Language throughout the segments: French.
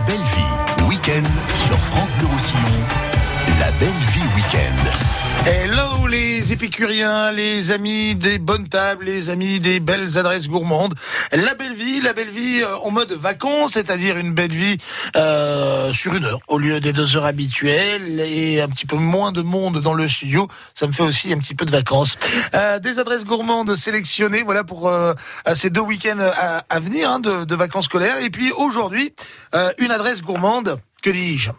La belle vie, week-end sur France Bleu Roussillon. La belle vie week-end. Hello les épicuriens, les amis des bonnes tables, les amis des belles adresses gourmandes. La belle vie, la belle vie euh, en mode vacances, c'est-à-dire une belle vie euh, sur une heure au lieu des deux heures habituelles et un petit peu moins de monde dans le studio. Ça me fait aussi un petit peu de vacances. Euh, des adresses gourmandes sélectionnées, voilà pour euh, ces deux week-ends à, à venir hein, de, de, vacances scolaires. Et puis aujourd'hui, euh, une adresse gourmande, que dis-je?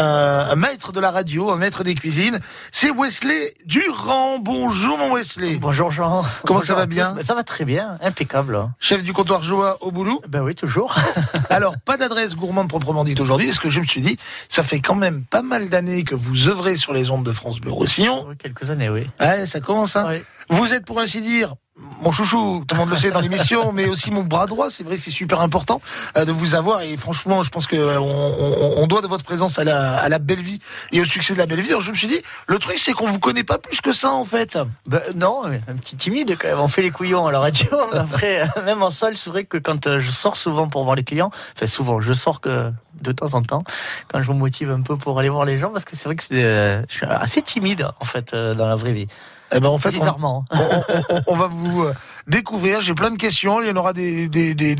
Un maître de la radio, un maître des cuisines. C'est Wesley Durand. Bonjour mon Wesley. Bonjour Jean. Comment Bonjour ça va bien Ça va très bien, impeccable. Chef du comptoir Joa au boulot Ben oui, toujours. Alors, pas d'adresse gourmande proprement dite aujourd'hui, parce que je me suis dit, ça fait quand même pas mal d'années que vous œuvrez sur les ondes de France Bleu Roussillon. Oui, quelques années, oui. Ouais, ça commence, hein Oui. Vous êtes pour ainsi dire mon chouchou, tout le monde le sait dans l'émission, mais aussi mon bras droit. C'est vrai, c'est super important euh, de vous avoir. Et franchement, je pense que euh, on, on- doit de votre présence à la, belle vie et au succès de la belle vie. Alors je me suis dit, le truc, c'est qu'on vous connaît pas plus que ça, en fait. Ben, non, un petit timide quand même. On fait les couillons à la radio. Après, euh, même en salle, c'est vrai que quand je sors souvent pour voir les clients, enfin souvent, je sors que de temps en temps, quand je me motive un peu pour aller voir les gens, parce que c'est vrai que je suis assez timide en fait dans la vraie vie. Eh ben, en fait, on, Bizarrement. on, on- on- on va vous euh, découvrir. J'ai plein de questions. Il y en aura des,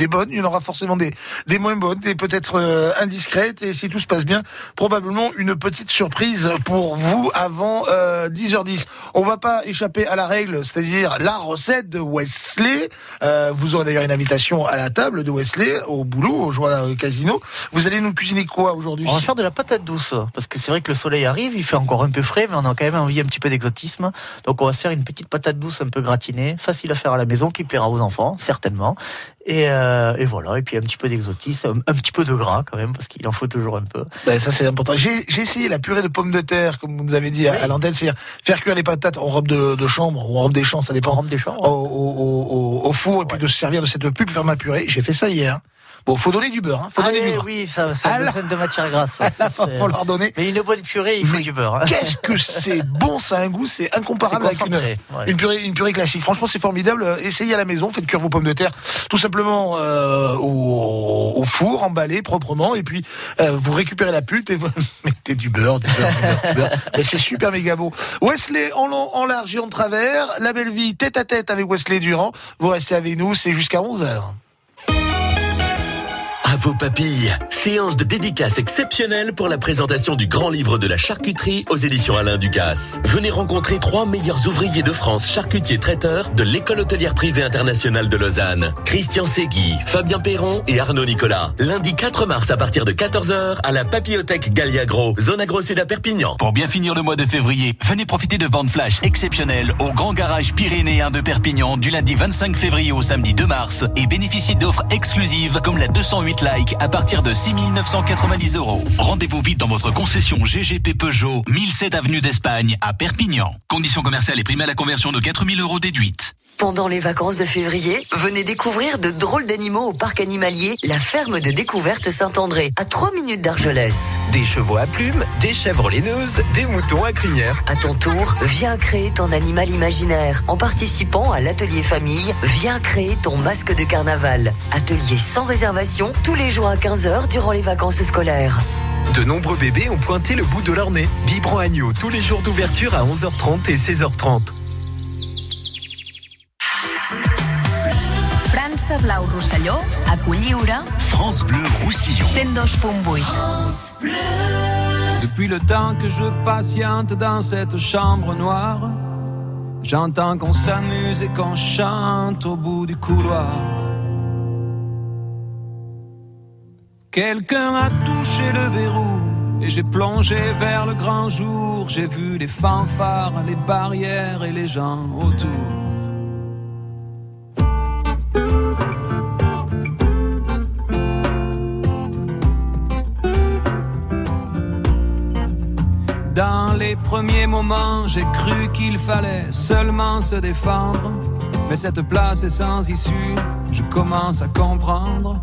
bonnes, il y en aura forcément des, des moins bonnes, des peut-être euh, indiscrètes. Et si tout se passe bien, probablement une petite surprise pour vous avant euh, 10h10. On va pas échapper à la règle, c'est-à-dire la recette de Wesley. Euh, vous aurez d'ailleurs une invitation à la table de Wesley, au boulot, au Joie euh, Casino. Vous allez nous cuisiner quoi aujourd'hui? On va faire de la patate douce, parce que c'est vrai que le soleil arrive, il fait encore un peu frais, mais on a quand même envie un petit peu d'exotisme. Donc on va se faire une petite patate douce un peu gratinée, facile à faire à la maison, qui plaira aux enfants, certainement. Et, euh, et voilà, et puis un petit peu d'exotisme, un, petit peu de gras quand même, parce qu'il en faut toujours un peu. Ben, ça c'est important. J'ai essayé la purée de pommes de terre, comme vous nous avez dit à, à l'antenne, c'est-à-dire faire cuire les patates en robe de, de chambre ou en robe des champs, ça En dépend, rampe des champs. au, au, au, au four, et puis de se servir de cette pour faire ma purée. J'ai fait ça hier. Bon, faut donner du beurre, hein. faut donner Allez, du beurre. oui, ça, ça Alors- de matière grasse. ça, ça, Faut leur donner. Mais une bonne purée, il faut Mais du beurre. hein. Qu'est-ce que c'est bon, ça a un goût, c'est incomparable avec une, concentré. ouais. une purée, une purée classique. Franchement, c'est formidable. Euh, Essayez à la maison, faites cuire vos pommes de terre, tout simplement euh, au, au four, emballé proprement, et puis euh, vous récupérez la pulpe et vous mettez du beurre, du beurre, du beurre, du beurre. Mais c'est super méga bon. Wesley en long, en large et en travers. La belle vie tête à tête avec Wesley Durand. Vous restez avec nous, c'est jusqu'à 11 h À vos papilles, séance de dédicace exceptionnelle pour la présentation du grand livre de la charcuterie aux éditions Alain Ducasse. Venez rencontrer trois meilleurs ouvriers de France charcutiers traiteurs de l'école hôtelière privée internationale de Lausanne. Christian Segui, Fabien Perron et Arnaud Nicolas. Lundi 4 mars à partir de 14h à la Papillothèque Galliagro, zone agro sud à Perpignan. Pour bien finir le mois de février, venez profiter de ventes flash exceptionnelles au Grand Garage Pyrénéen de Perpignan du lundi 25 février au samedi 2 mars et bénéficiez d'offres exclusives comme la 208 Like à partir de 6 990 euros. Rendez-vous vite dans votre concession GGP Peugeot, 1007 avenue d'Espagne à Perpignan. Conditions commerciales et primes à la conversion de 4000 euros déduites. Pendant les vacances de février, venez découvrir de drôles d'animaux au parc animalier La Ferme de Découverte Saint-André, à 3 minutes d'Argelès. Des chevaux à plumes, des chèvres laineuses, des moutons à crinière. À ton tour, viens créer ton animal imaginaire. En participant à l'atelier famille, viens créer ton masque de carnaval. Atelier sans réservation, tous les jours à 15h durant les vacances scolaires. De nombreux bébés ont pointé le bout de leur nez. Biberon agneau tous les jours d'ouverture à 11h30 et 16h30. França Blau Rosselló, a Colliure, France Bleu Roussillon. 102.8. Depuis le temps que je patiente dans cette chambre noire, j'entends qu'on s'amuse et qu'on chante au bout du couloir. Quelqu'un a touché le verrou et j'ai plongé vers le grand jour. J'ai vu les fanfares, les barrières et les gens autour. Dans les premiers moments, j'ai cru qu'il fallait seulement se défendre. Mais cette place est sans issue, je commence à comprendre.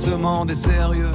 Ce monde est sérieux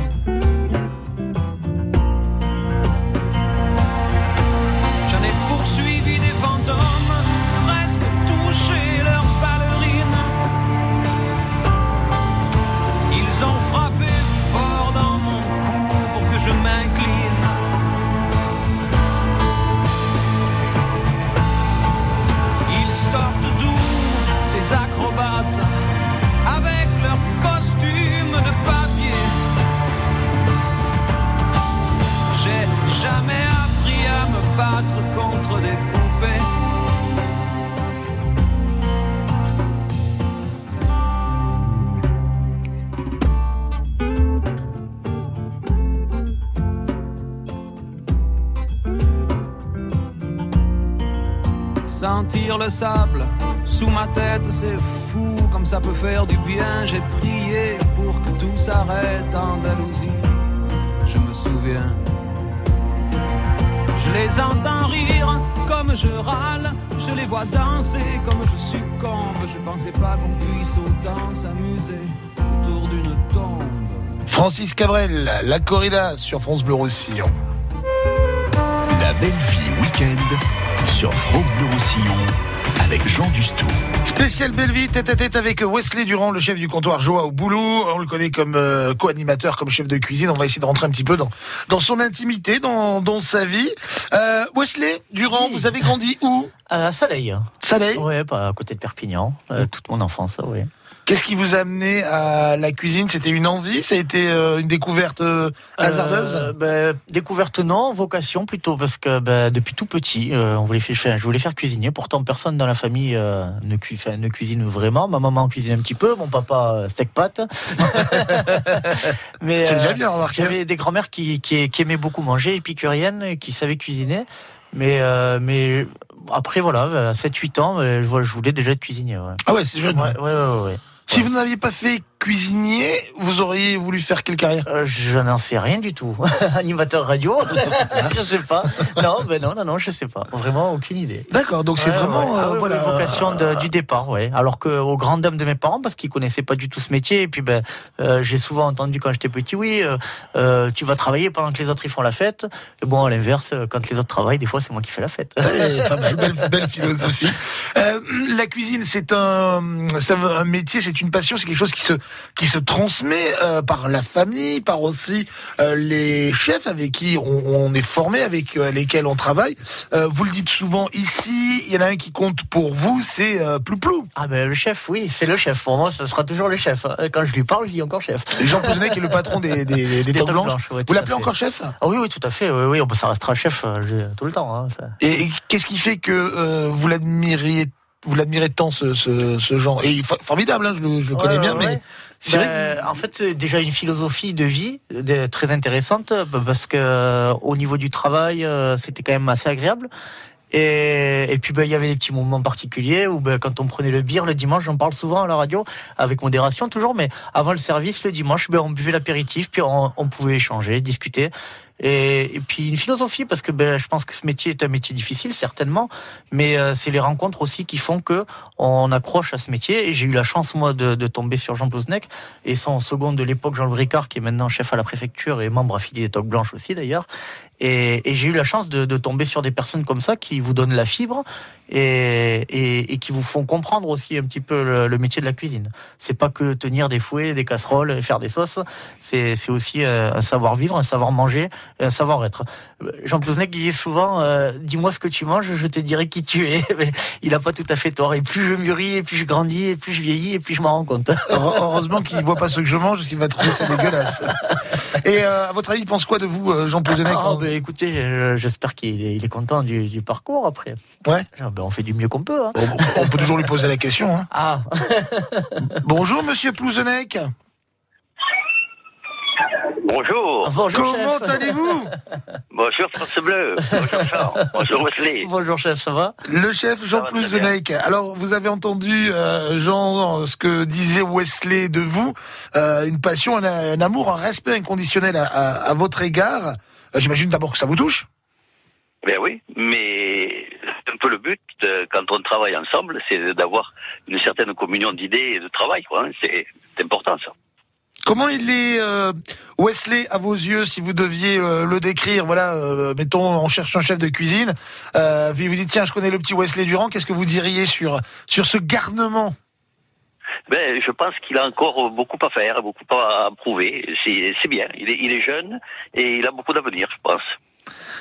Le sable sous ma tête, c'est fou comme ça peut faire du bien. J'ai prié pour que tout s'arrête en Andalousie. Je me souviens. Je les entends rire comme je râle. Je les vois danser comme je succombe. Je pensais pas qu'on puisse autant s'amuser autour d'une tombe. Francis Cabrel, la corrida sur France Bleu Roussillon. La belle vie week-end sur France Bleu Roussillon avec Jean Dustou. Spécial belle vie, tête à tête avec Wesley Durand, le chef du comptoir Joa au boulot. On le connaît comme euh, co-animateur, comme chef de cuisine. On va essayer de rentrer un petit peu dans, dans son intimité, dans, dans sa vie. Euh, Wesley Durand, Oui. vous avez grandi où? À Soleil. Soleil Ouais, pas à côté de Perpignan. Euh, toute mon enfance, ouais. Qu'est-ce qui vous a amené à la cuisine? C'était une envie? Ça a été euh, une découverte euh, hasardeuse? Euh, ben, découverte non, vocation plutôt parce que ben, depuis tout petit, on voulait faire, je voulais faire cuisinier. Pourtant, personne dans la famille ne, cu- enfin, ne cuisine vraiment. Ma maman cuisine un petit peu, mon papa steak pâte. Mais C'est déjà bien remarqué. J'avais des grands-mères qui, qui, qui aimaient beaucoup manger, épicuriennes, qui savaient cuisiner. Mais, euh, mais après, voilà, à 7-8 ans, je, voulais déjà être cuisinier. Ouais. Ah ouais, c'est jeune. Ouais, ouais, ouais, ouais. Si vous n'aviez pas fait cuisinier, vous auriez voulu faire quelle carrière? Euh, je n'en sais rien du tout. Animateur radio Je sais pas. Non, ben non, non, non, je sais pas. Vraiment aucune idée. D'accord, donc c'est Ouais, vraiment ouais. Ah euh, voilà vocation de- du départ, ouais. Alors que aux grandes dames de mes parents, parce qu'ils connaissaient pas du tout ce métier, et puis ben euh, j'ai souvent entendu quand j'étais petit, oui, tu vas travailler pendant que les autres ils font la fête. Et bon, à l'inverse, quand les autres travaillent, des fois c'est moi qui fais la fête. Ouais, pas mal, belle, belle philosophie. La cuisine, c'est un, c'est un un métier, c'est une passion, c'est quelque chose qui se, qui se transmet euh, par la famille, par aussi euh, les chefs avec qui on, on est formé, avec euh, lesquels on travaille. Vous le dites souvent ici, il y en a un qui compte pour vous, c'est Plouplou. Ah ben le chef, oui, c'est le chef. Pour moi, ça sera toujours le chef. Quand je lui parle, je dis encore chef. Jean Pouzenet qui est le patron des, des, des, Blanches. Blanches, ouais, tout Vous l'appelez encore chef? Ah oui, oui, tout à fait. Oui, oui, ça restera chef tout le temps. hein, ça. Et, et qu'est-ce qui fait que vous l'admiriez vous l'admirez tant ce, ce, ce genre? Et for- formidable hein, je le, je connais bien ouais, mais ouais. C'est vrai En fait, c'est déjà une philosophie de vie de- très intéressante euh, parce que euh, au niveau du travail, euh, c'était quand même assez agréable. Et, et puis ben, il y avait des petits moments particuliers où ben, quand on prenait le bière le dimanche, j'en parle souvent à la radio, avec modération toujours, mais avant le service le dimanche, ben, on buvait l'apéritif, puis on, on pouvait échanger, discuter. Et, puis une philosophie, parce que ben, je pense que ce métier est un métier difficile, certainement, mais euh, c'est les rencontres aussi qui font que on accroche à ce métier. Et j'ai eu la chance, moi, de, tomber sur Jean Plouznek et son second de l'époque, Jean Bricard, qui est maintenant chef à la préfecture et membre affilié des Toques Blanches aussi, d'ailleurs. Et, et j'ai eu la chance de, de tomber sur des personnes comme ça qui vous donnent la fibre et, et, et qui vous font comprendre aussi un petit peu le, le métier de la cuisine. C'est pas que tenir des fouets, des casseroles, et faire des sauces. C'est aussi euh, un savoir-vivre, un savoir-manger, un savoir-être. Jean Plouznek disait souvent euh, Dis-moi ce que tu manges, je te dirai qui tu es. Mais il a pas tout à fait tort. Et plus je mûris, et plus je grandis, et plus je vieillis, et plus je m'en rends compte. Heure- heureusement qu'il voit pas ce que je mange parce qu'il va trouver ça dégueulasse et euh, à votre avis il pense quoi de vous Jean quand, ben, ben, écoutez, euh, j'espère qu'il est, il est content du, du parcours après. Ouais. Ah, ben, on fait du mieux qu'on peut. hein. Bon, on peut toujours lui poser la question. hein. Ah, Bonjour, monsieur Plouzenec. Bonjour. bonjour Comment allez-vous? Bonjour France Bleu. Bonjour Jean. Bonjour Wesley. Bonjour chef, ça va? Le chef Jean Plouzenec. Alors, vous avez entendu, euh, Jean, ce que disait Wesley de vous. Euh, une passion, un, un amour, un respect inconditionnel à, à- à votre égard. Euh, J'imagine d'abord que ça vous touche. Ben oui, mais c'est un peu le but quand on travaille ensemble, c'est d'avoir une certaine communion d'idées et de travail. quoi, hein. C'est important ça. Comment il est, euh, Wesley, à vos yeux, si vous deviez euh, le décrire Voilà, euh, mettons, on cherche un chef de cuisine. Puis vous dites, tiens, je connais le petit Wesley Durand. Qu'est-ce que vous diriez sur sur ce garnement Ben, je pense qu'il a encore beaucoup à faire, beaucoup à prouver. C'est bien. Il est, jeune et il a beaucoup d'avenir, je pense.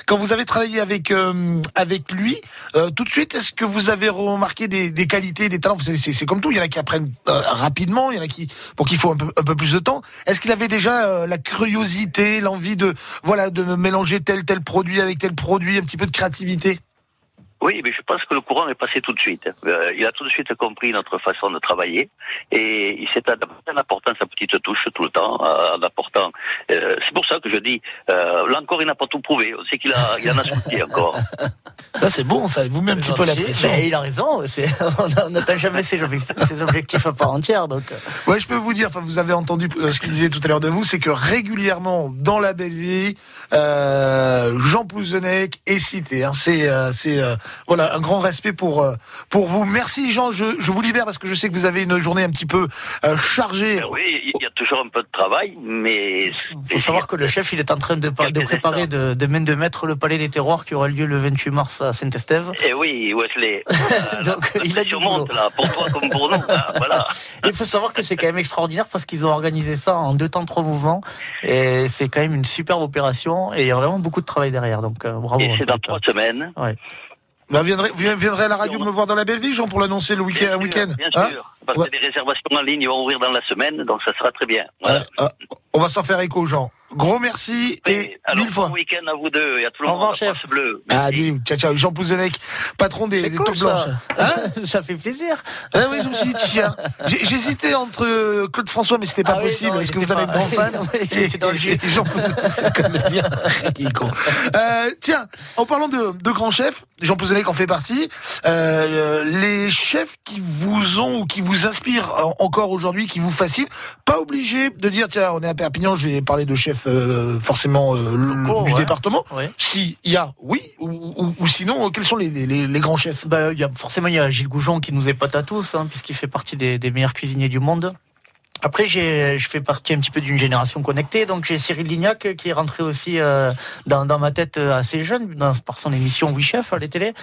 Quand vous avez travaillé avec euh, avec lui, euh, tout de suite, est-ce que vous avez remarqué des, qualités, des talents? C'est- comme tout, il y en a qui apprennent euh, rapidement, il y en a qui pour qu'il faut un peu, un peu plus de temps. Est-ce qu'il avait déjà la curiosité, l'envie de voilà de mélanger tel tel produit avec tel produit, un petit peu de créativité? Oui, mais je pense que le courant est passé tout de suite. Euh, il a tout de suite compris notre façon de travailler et il s'est adapté en apportant sa petite touche tout le temps, euh, en apportant. euh, c'est pour ça que je dis, euh, là encore, il n'a pas tout prouvé. On sait qu'il a, il en a soufflé encore. Ça c'est bon, ça vous met un petit peu la Si, pression. il a raison, c'est- on n'atteint jamais ses, objectifs- ses objectifs à part entière. Donc, Ouais, je peux vous dire, enfin, vous avez entendu ce qu'il disait tout à l'heure de vous, c'est que régulièrement dans la belle vie, euh, Jean Plouzenec est cité. hein. C'est, euh, c'est, euh, voilà, un grand respect pour euh, pour vous. Merci Jean. Je, je vous libère parce que je sais que vous avez une journée un petit peu euh, chargée. Euh, oui, il y a toujours un peu de travail, mais il faut savoir que le chef, il est en train de, préparer de, de, de mettre le palais des terroirs qui aura lieu le 28 mars à Saint-Estève. Eh oui, Wesley. Euh, Donc, la il a du monte là, pour toi comme pour nous. hein, voilà. Il faut savoir que c'est quand même extraordinaire parce qu'ils ont organisé ça en deux temps, trois mouvements. Et c'est quand même une superbe opération. Et il y a vraiment beaucoup de travail derrière. Donc, euh, bravo. Et c'est dans trois semaines. Bah, viendrez, vous viendrez à la radio me voir dans la belle vie, Jean, pour l'annoncer le week-end. Bien sûr, Hein? Parce Ouais. que les réservations en ligne vont ouvrir dans la semaine, donc ça sera très bien. Voilà. Euh, euh, on va s'en faire écho, Jean. Gros merci et Et alors, mille fois. bon week-end à vous deux et à tout le Au monde. revoir, à chef. Bleu. Ah, Merci. dis, ciao, ciao. Jean Plouzenec, patron des, des cool, taupes blanches. ça. Hein ça fait plaisir. Ah oui, je me suis dit, tiens, j'hésitais entre euh, Claude François, mais c'était pas Ah oui, possible. non, Est-ce que vous êtes pas- grand fan était dans le et Jean. Euh, tiens, en parlant de, de grands chefs, Jean Plouzenec en fait partie. Euh, les chefs qui vous ont ou qui vous inspirent en- encore aujourd'hui, qui vous fascinent, pas obligé de dire tiens, on est à Perpignan, je vais parler de chefs euh, forcément euh, du ouais. département. Ouais. S'il y a, oui, ou, ou- ou sinon, euh, quels sont les, les- les- les grands chefs? Bah, il y a, forcément, il y a Gilles Goujon qui nous épate à tous, hein, puisqu'il fait partie des, des meilleurs cuisiniers du monde. Après, j'ai, je fais partie un petit peu d'une génération connectée, donc j'ai Cyril Lignac euh, qui est rentré aussi euh, dans, dans ma tête euh, assez jeune, dans, par son émission Oui Chef à la télé.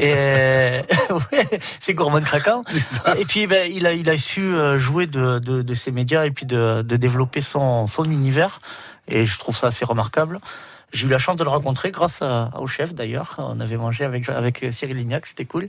Et ouais, c'est gourmand craquant. Et puis, ben, il a, il a su euh, jouer de, de, de ses médias et puis de, de développer son, son univers. Et je trouve ça assez remarquable. J'ai eu la chance de le rencontrer grâce à- au chef d'ailleurs. On avait mangé avec, avec Cyril Lignac, c'était cool.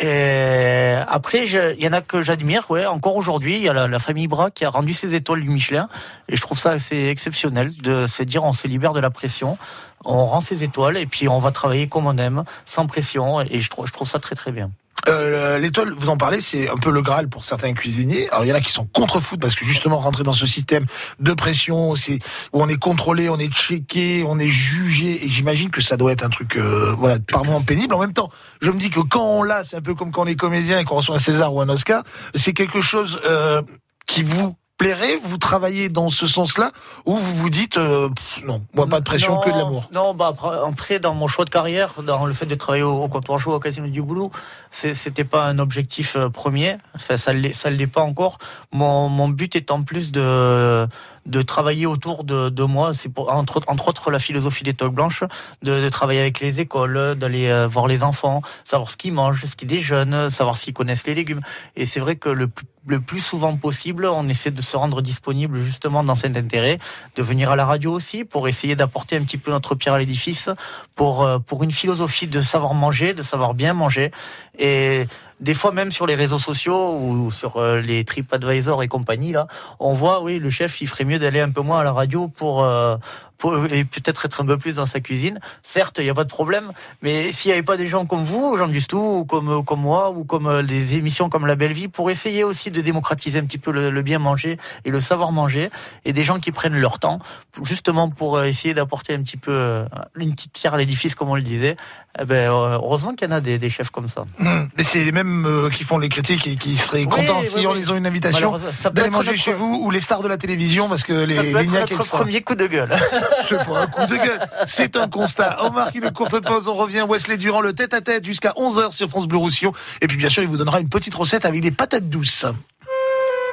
Et après, il y en a que j'admire, ouais. Encore aujourd'hui, il y a la, la famille Bras qui a rendu ses étoiles du Michelin. Et je trouve ça assez exceptionnel de se dire on se libère de la pression, on rend ses étoiles et puis on va travailler comme on aime, sans pression. Et je je trouve ça très très bien. Euh, L'étoile, vous en parlez, c'est un peu le Graal pour certains cuisiniers. Alors il y en a qui sont contre foot parce que justement rentrer dans ce système de pression, c'est où on est contrôlé, on est checké, on est jugé, et j'imagine que ça doit être un truc, euh, voilà, par moments pénible. En même temps, je me dis que quand on l'a, c'est un peu comme quand on est comédien et qu'on reçoit un César ou un Oscar, c'est quelque chose euh, qui vous plairait, vous travaillez dans ce sens-là, ou vous vous dites euh, pff, non, moi pas de pression, Non, que de l'amour. Non, bah après, dans mon choix de carrière, dans le fait de travailler au, au comptoir chaud au Casino du Boulot, c'était pas un objectif euh, premier. Enfin, ça ça l'est pas encore. Mon, mon but étant plus de de travailler autour de, de moi. C'est pour, entre, entre autres la philosophie des toques blanches, de, de travailler avec les écoles, d'aller euh, voir les enfants, savoir ce qu'ils mangent, ce qu'ils déjeunent, savoir s'ils connaissent les légumes. Et c'est vrai que le, plus- le plus souvent possible, on essaie de se rendre disponible justement dans cet intérêt, de venir à la radio aussi pour essayer d'apporter un petit peu notre pierre à l'édifice, pour, euh, pour une philosophie de savoir manger, de savoir bien manger. Et des fois même sur les réseaux sociaux ou sur euh, les TripAdvisor et compagnie, là, on voit, oui, le chef, il ferait mieux d'aller un peu moins à la radio pour, euh, pour- et peut-être être un peu plus dans sa cuisine. Certes, il n'y a pas de problème, mais s'il n'y avait pas des gens comme vous, Jean Dustou, ou comme, comme moi, ou comme euh, des émissions comme La Belle Vie, pour essayer aussi de démocratiser un petit peu le, le bien manger et le savoir manger, et des gens qui prennent leur temps, justement pour euh, essayer d'apporter un petit peu euh, une petite pierre à l'édifice, comme on le disait, eh ben, heureusement qu'il y en a des, des chefs comme ça. Hum, Mais c'est les mêmes euh, qui font les critiques et qui seraient Oui, contents oui, si oui. on les ont une invitation d'aller être manger notre- chez vous ou les stars de la télévision parce que les Ça peut être lignacs notre extra. premier coup de gueule. C'est pas un coup de gueule, c'est un constat. On marque une courte pause, on revient Wesley Durand le tête à tête jusqu'à 11h sur France Bleu Roussillon et puis bien sûr, il vous donnera une petite recette avec des patates douces.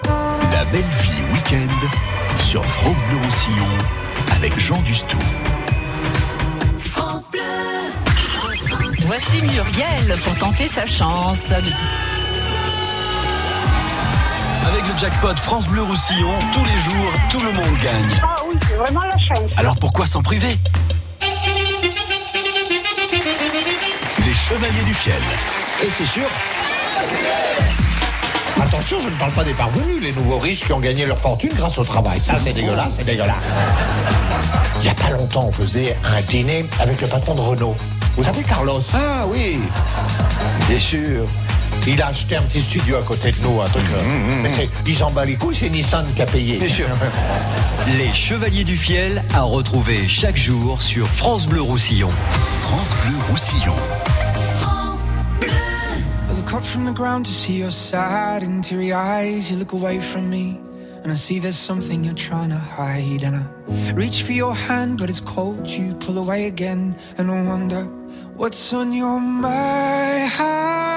La belle vie week-end sur France Bleu Roussillon avec Jean Dustou. Voici Muriel pour tenter sa chance. Avec le jackpot France Bleu Roussillon, tous les jours, tout le monde gagne. Ah oui, c'est vraiment la chance. Alors pourquoi s'en priver? Les Chevaliers du Fiel. Et c'est sûr. Attention, je ne parle pas des parvenus, les nouveaux riches qui ont gagné leur fortune grâce au travail. Ça, c'est dégueulasse, c'est dégueulasse. Il n'y a pas longtemps, on faisait un dîner avec le patron de Renault. Vous savez, Carlos? Ah oui, bien sûr. Il a acheté un petit studio à côté de nous, un truc. euh, mais c'est, ils s'en bat les couilles, c'est Nissan qui a payé. Bien sûr. Les Chevaliers du Fiel à retrouver chaque jour sur France Bleu Roussillon. France Bleu Roussillon. I look up from the ground to see your sad and teary eyes. You look away from me, and I see there's something you're trying to hide. And I reach for your hand, but it's cold. You pull away again, and I wonder what's on your mind.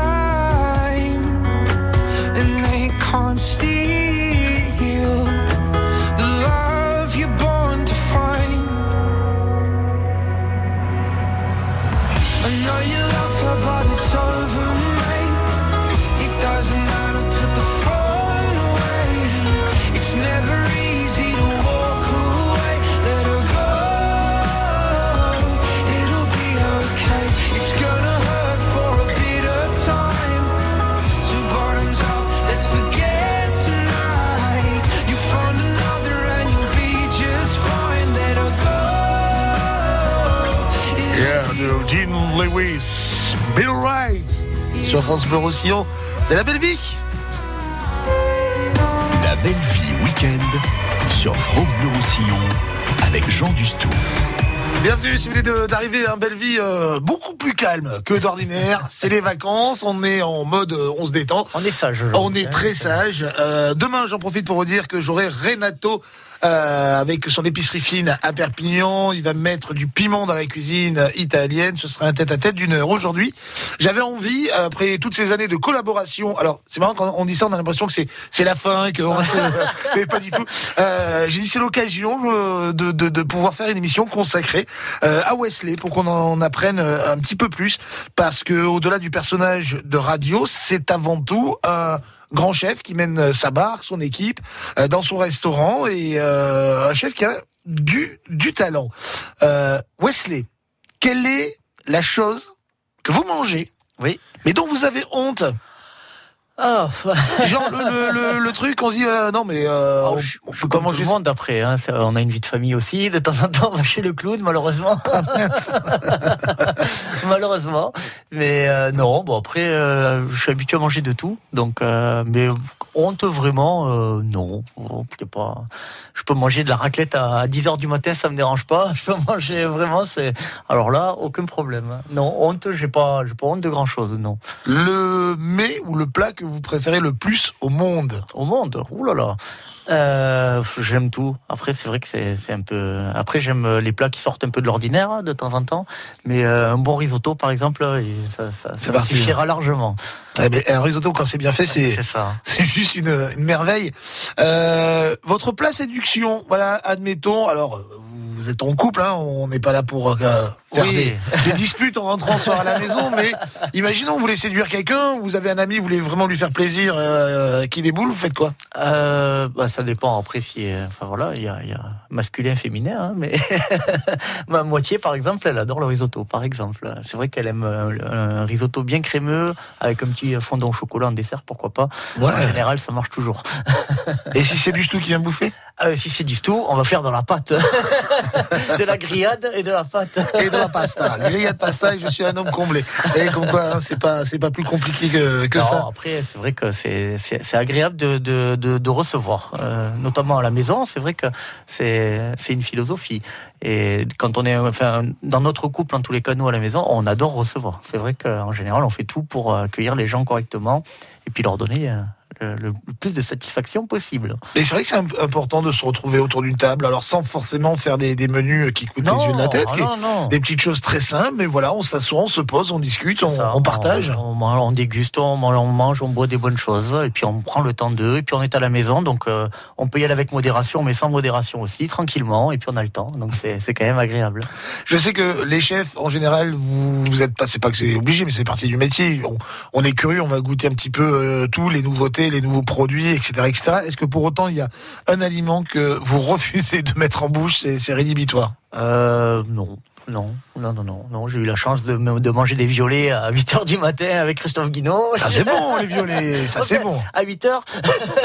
sur France Bleu Roussillon. C'est la belle vie. La belle vie week-end sur France Bleu Roussillon avec Jean Dustou. Bienvenue si vous venez d'arriver à un belle vie euh, beaucoup plus calme que d'ordinaire. C'est les vacances, on est en mode euh, on se détend. On est sage. On est très sage. Euh, demain, j'en profite pour vous dire que j'aurai Renato euh, avec son épicerie fine à Perpignan. Il va mettre du piment dans la cuisine italienne. Ce sera un tête-à-tête d'une heure. Aujourd'hui, j'avais envie, après toutes ces années de collaboration, alors c'est marrant quand on dit ça, on a l'impression que c'est c'est la fin va se... mais pas du tout. Euh, J'ai dit c'est l'occasion euh, de, de, de pouvoir faire une émission consacrée euh, à Wesley pour qu'on en apprenne euh, un petit peu plus parce que au-delà du personnage de radio, c'est avant tout un grand chef qui mène euh, sa barre, son équipe euh, dans son restaurant et euh, un chef qui a du du talent. Euh, Wesley, quelle est la chose que vous mangez Oui. mais dont vous avez honte Ah, Genre le, le, le, le truc, on se dit euh, non mais euh, on, on peut pas tout manger le monde après. Hein. Ça, On a une vie de famille aussi. De temps en temps, on va chez le clown, malheureusement. malheureusement. Mais euh, non, bon après, euh, je suis habitué à manger de tout. Donc, mais honte vraiment, non. Oh, pas. Je peux manger de la raclette à 10 h du matin, ça me dérange pas. Je peux manger vraiment, c'est. Alors là, aucun problème. Non, honte, j'ai pas, j'ai pas honte de grand chose, non. Le mets ou le plat que vous préférez le plus au monde Au monde Ouh là là euh, j'aime tout. Après, c'est vrai que c'est un peu. Après, j'aime euh, les plats qui sortent un peu de l'ordinaire hein, de temps en temps. Mais euh, un bon risotto, par exemple, et ça, ça, ça suffira largement. Eh ben, Un risotto quand c'est bien fait, c'est C'est juste une, une merveille. Euh, votre plat séduction, voilà, admettons. Alors, euh, vous êtes en couple, hein, on n'est pas là pour euh, faire Oui. des, des disputes en rentrant soir à la maison, mais imaginons vous voulez séduire quelqu'un, vous avez un ami, vous voulez vraiment lui faire plaisir, euh, qui déboule, vous faites quoi Euh, bah, ça dépend après si. euh, Enfin voilà, il y a, il y a masculin, féminin, hein, mais ma moitié, par exemple, elle adore le risotto, par exemple. C'est vrai qu'elle aime euh, un risotto bien crémeux avec un petit fondant au chocolat en dessert, pourquoi pas. Ouais. En général, ça marche toujours. Et si c'est du tout qui vient bouffer Euh, si c'est du stew, on va faire dans la pâte. de la grillade et de la pâte. et la pasta, grillade pasta, et je suis un homme comblé. Et comme quoi, hein, c'est pas c'est pas plus compliqué que, que Non, ça. Après, c'est vrai que c'est c'est agréable de, de, de, de recevoir, euh, notamment à la maison. C'est vrai que c'est c'est une philosophie. Et quand on est, enfin, dans notre couple, en tous les cas, nous à la maison, on adore recevoir. C'est vrai qu'en général, on fait tout pour accueillir les gens correctement et puis leur donner euh, le, le plus de satisfaction possible. Et c'est vrai que c'est imp- important de se retrouver autour d'une table, alors sans forcément faire des, des menus qui coûtent les yeux de la tête, ah non, non. des petites choses très simples, mais voilà, on s'assoit, on se pose, on discute, on, Ça, on partage. On, on- on déguste, on, mange, on boit des bonnes choses, et puis on prend le temps d'eux, et puis on est à la maison, donc euh, on peut y aller avec modération, mais sans modération aussi, tranquillement, et puis on a le temps, donc c'est quand même agréable. Je sais que les chefs, en général, vous, vous êtes pas, c'est pas que c'est obligé, mais c'est partie du métier. On, on est curieux, on va goûter un petit peu euh, tout, les nouveautés, les nouveaux produits, etc.. Est-ce que pour autant il y a un aliment que vous refusez de mettre en bouche, c'est c'est rédhibitoire? Euh, non. Non, non, non, non, non. J'ai eu la chance de, manger des violets à 8 h du matin avec Christophe Guinaud. Ça c'est bon, les violets, ça c'est bon. À 8 h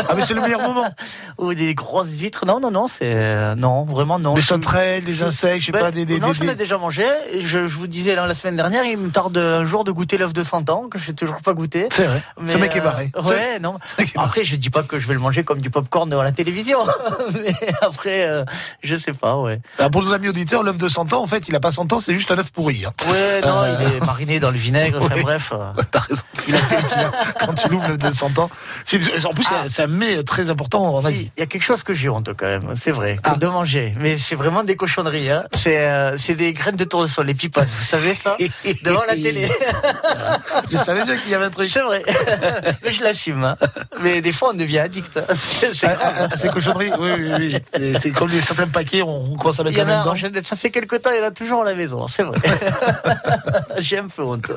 Ah mais c'est le meilleur moment. Ou des grosses huîtres. Non, non, non, c'est. euh, Non, vraiment, non. Des sauterelles, des insectes, je sais Ben, pas, des, des, non, des- j'en ai déjà mangé. Je, je vous disais là, la semaine dernière, il me tarde un jour de goûter l'œuf de 100 ans, que j'ai toujours pas goûté. C'est vrai. Mais, Ce mec est euh, barré. Ce Ouais, non. Après, je dis pas que je vais le manger comme du popcorn devant la télévision. Mais après, euh, je sais pas, ouais. Alors, pour nos amis auditeurs, l'œuf de 100 ans, en fait, il a pas 100 ans, c'est juste un œuf pourri. hein. Ouais, non, Euh, il est mariné dans le vinaigre. Enfin ouais. bref. euh. T'as raison. Il a quand tu l'ouvres l'œuf de 100 ans. C'est- En plus, Ah. c'est- un mets très important en Si, Asie. Il y a quelque chose que j'ai honte quand même, c'est vrai, Ah. de manger. Mais c'est vraiment des cochonneries. Hein. C'est euh, des graines de tournesol, les pipas, vous savez ça? Devant la télé. Je savais bien qu'il y avait un truc. C'est vrai. Mais je l'assume. hein. Mais des fois, on devient addict. hein. C'est- Ah, ah, ah, Ces cochonneries, oui, oui, oui. C'est- comme les certains paquets, on, on commence à mettre la a, dedans. ça fait quelque temps, il y en a toujours à la maison, c'est vrai. J'ai un peu honte.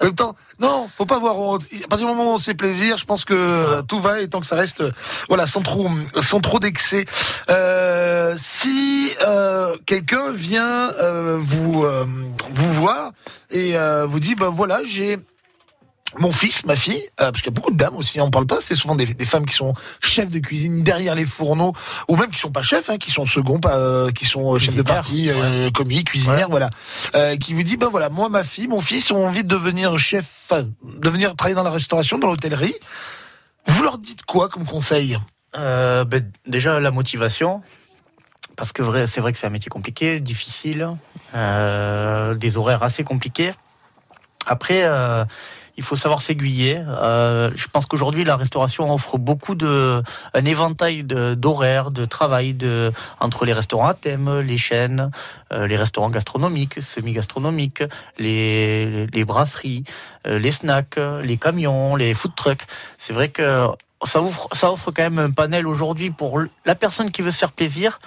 En même temps, non, faut pas avoir honte. À partir du moment où on se fait plaisir, je pense que tout va et tant que ça reste, voilà, sans trop, sans trop d'excès. Euh, si euh, quelqu'un vient euh, vous vous voir et vous dit, ben voilà, j'ai mon fils, ma fille, euh, parce qu'il y a beaucoup de dames aussi, on ne parle pas, c'est souvent des, des femmes qui sont chefs de cuisine derrière les fourneaux, ou même qui sont pas chefs, hein, qui sont seconds, euh, qui sont euh, chefs de partie, euh, commis, cuisinières, voilà, qui vous dit, ben voilà, moi, ma fille, mon fils ont envie de devenir chef, enfin, devenir travailler dans la restauration, dans l'hôtellerie. Vous leur dites quoi comme conseil? Ben, déjà, la motivation. Parce que vrai, c'est vrai que c'est un métier compliqué, difficile, des horaires assez compliqués. Après, il faut savoir s'aiguiller. Euh, je pense qu'aujourd'hui, la restauration offre beaucoup de, un éventail d'horaires, de, travail de, entre les restaurants à thème, les chaînes, euh, les restaurants gastronomiques, semi-gastronomiques, les, les brasseries, euh, les snacks, les camions, les food trucks. C'est vrai que ça offre, ça offre quand même un panel aujourd'hui pour la personne qui veut se faire plaisir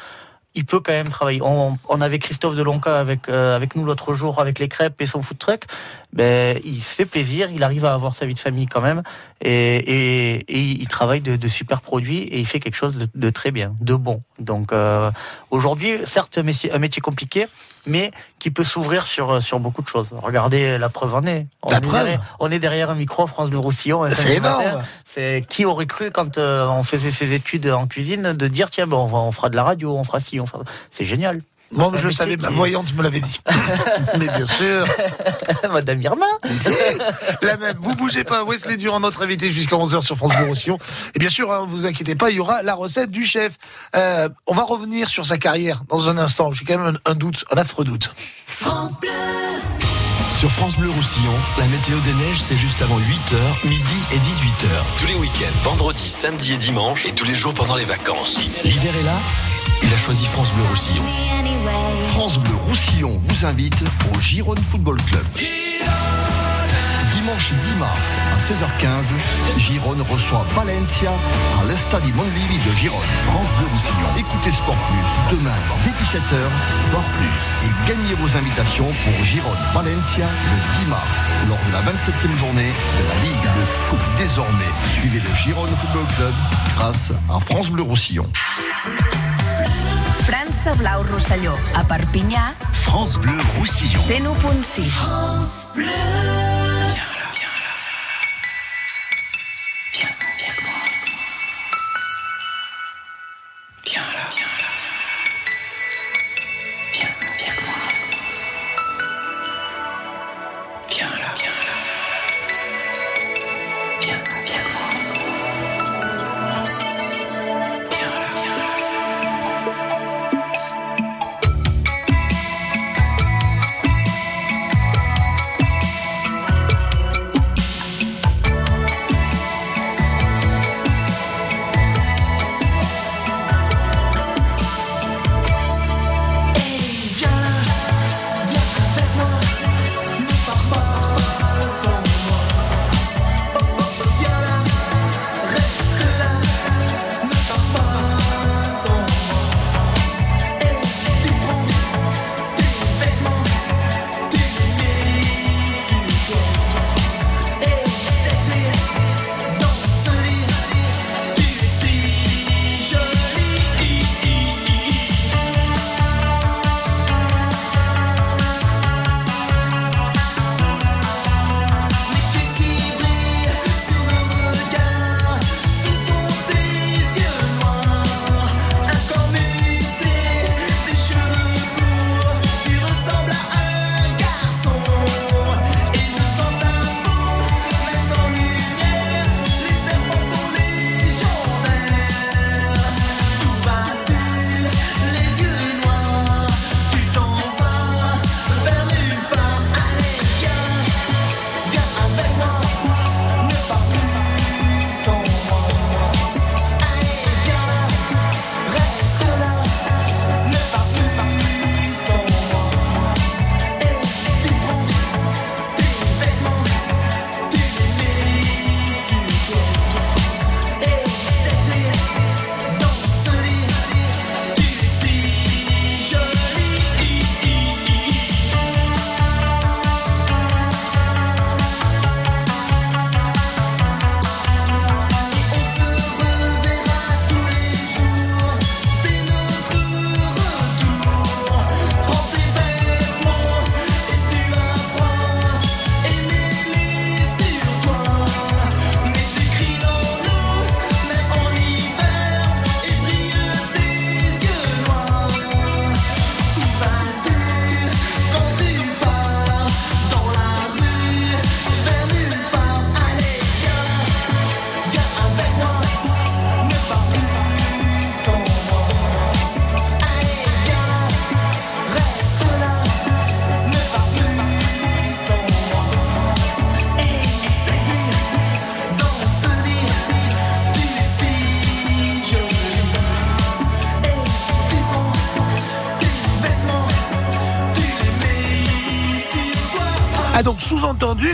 il peut quand même travailler. On, avait Christophe Delonca avec, euh, avec nous l'autre jour avec les crêpes et son food truck. Ben, il se fait plaisir, il arrive à avoir sa vie de famille quand même et, il travaille de, super produits et il fait quelque chose de, très bien, de bon. Donc euh, aujourd'hui, certes, métier, un métier compliqué, mais qui peut s'ouvrir sur, sur beaucoup de choses. Regardez, la preuve en est. On, La est, preuve derrière, on est derrière un micro, France Bleu Roussillon. C'est énorme. C'est qui aurait cru quand euh, on faisait ses études en cuisine de dire tiens, on, va, on fera de la radio, on fera ci, on fera. C'est génial. Un je métier savais, ma voyante me l'avait dit. Mais bien sûr. Madame Irma. La même. Vous bougez pas. Wesley Durand, notre invité jusqu'à 11h sur France Bleu Roussillon. Et bien sûr, hein, vous inquiétez pas, il y aura la recette du chef. Euh, on va revenir sur sa carrière dans un instant. J'ai quand même un, un doute, un affreux doute. Sur France Bleu Roussillon, la météo des neiges, c'est juste avant 8h, midi et 18h. Tous les week-ends, vendredi, samedi et dimanche, et tous les jours pendant les vacances. L'hiver est là Il a choisi France Bleu Roussillon. France Bleu Roussillon vous invite au Gironde Football Club. Dimanche 10 mars à 16h15, Gironde reçoit Valencia à l'Estade Montlivi de Gironde. France Bleu Roussillon. Écoutez Sport Plus demain dès 17h. Sport Plus. Et gagnez vos invitations pour Gironde Valencia le 10 mars lors de la 27e journée de la Ligue de foot. Désormais, suivez le Gironde Football Club grâce à France Bleu Roussillon. França Blau Rosselló, a Perpinyà, France Bleu Roussillon. 101.6. Ah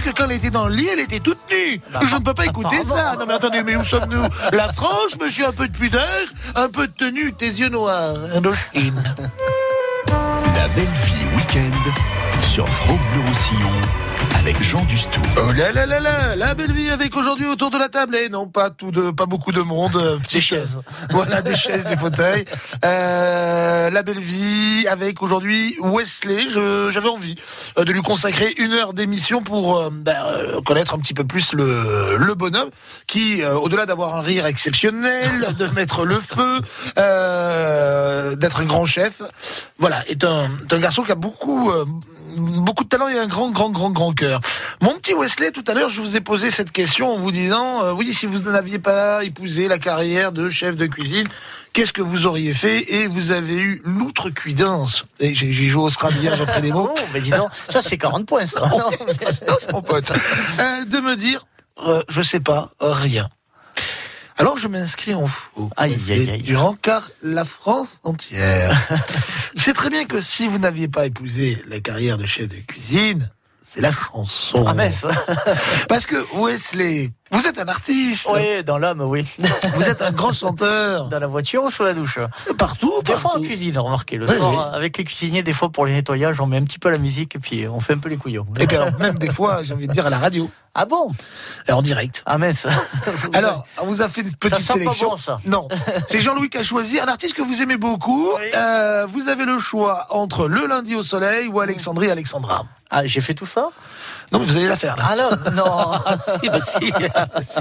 que quand elle était dans le lit, elle était toute nue. Bah, je ne peux pas écouter apparemment. ça. Non mais attendez, mais où sommes-nous? La France, monsieur, un peu de pudeur, un peu de tenue, tes yeux noirs. Indochine. La belle vie week-end sur France Bleu Roussillon avec Jean Dustou. Oh là là là là, la belle vie avec aujourd'hui autour de la table. Et non, pas tout de, pas beaucoup de monde. euh, Des chaises. Voilà, des chaises, des fauteuils. Euh, la belle vie avec aujourd'hui Wesley. J'avais envie euh, de lui consacrer une heure d'émission pour euh, ben, euh, connaître un petit peu plus le, le bonhomme qui, euh, au-delà d'avoir un rire exceptionnel, de mettre le feu, euh, d'être un grand chef, voilà, est un, est un garçon qui a beaucoup euh, beaucoup de talent et un grand, grand, grand, grand cœur. Mon petit Wesley, tout à l'heure, je vous ai posé cette question en vous disant, euh, oui, si vous n'aviez pas épousé la carrière de chef de cuisine, qu'est-ce que vous auriez fait? Et vous avez eu l'outrecuidance. Et j'ai joué au Scrabble hier, j'ai appris des mots. Oh, mais dis donc, ça c'est 40 points ça. Non, mais- Christophe, mon pote, euh, de me dire, euh, je sais pas, rien. Alors je m'inscris en faux. Aïe, aïe, aïe. Durant car la France entière. C'est très bien que si vous n'aviez pas épousé la carrière de chef de cuisine, c'est la chanson. Ah. Parce que Wesley, vous êtes un artiste. Oui, dans l'âme, oui. Vous êtes un grand chanteur. Dans la voiture ou sous la douche Partout, Des fois en partout. cuisine, remarquez. Le Oui, soir, oui. avec les cuisiniers, des fois pour les nettoyages, on met un petit peu la musique et puis on fait un peu les couillons. Et puis alors, même des fois, j'ai envie de dire à la radio, Ah bon en direct. Ah mince. Alors, on vous a fait une petite pas sélection. bon, ça. Non, c'est Jean-Louis qui a choisi un artiste que vous aimez beaucoup. Oui. Euh, vous avez le choix entre Le Lundi au Soleil ou Alexandrie Alexandra. Ah, j'ai fait tout ça Non, mais vous allez la faire là. Ah non, non. Ah si, bah si, ah, bah si.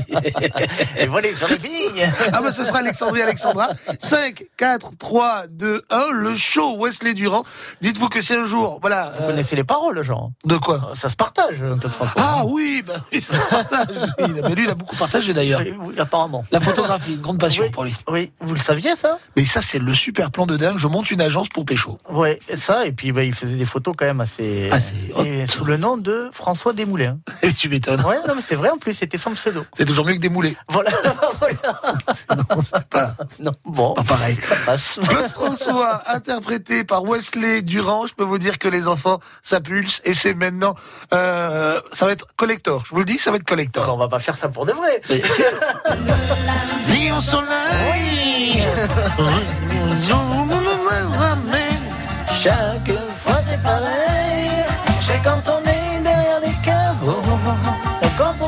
Et voilà, ça les filles. Ah bah ce sera Alexandrie Alexandra. 5, 4, 3, 2, 1, le show Wesley Durand. Dites-vous que si un jour, voilà. Vous euh, connaissez les paroles, Jean de quoi Ça se partage, un peu de François. Ah oui, bah oui, ça se partage. Il lui, il a beaucoup partagé d'ailleurs. Oui, oui, apparemment. La photographie, une grande passion Oui. pour lui. Oui, vous le saviez ça? Mais ça, c'est le super plan de dingue. Je monte une agence pour Pécho. Ouais, ça, et puis bah, il faisait des photos quand même assez. Assez et hautes. sous le nom de François Desmoulins. Et tu m'étonnes. Ouais, non, mais c'est vrai en plus, c'était son pseudo. C'est toujours mieux que des moulets. Voilà. Non, c'est pas, non, bon, pas pareil. Claude François, interprété par Wesley Durand. Je peux vous dire que les enfants, ça pulse et c'est maintenant, euh, ça va être collector. Je vous le dis, ça va être collector. on va pas faire ça pour de vrai. Ni au soleil. Chaque fois c'est pareil. C'est quand on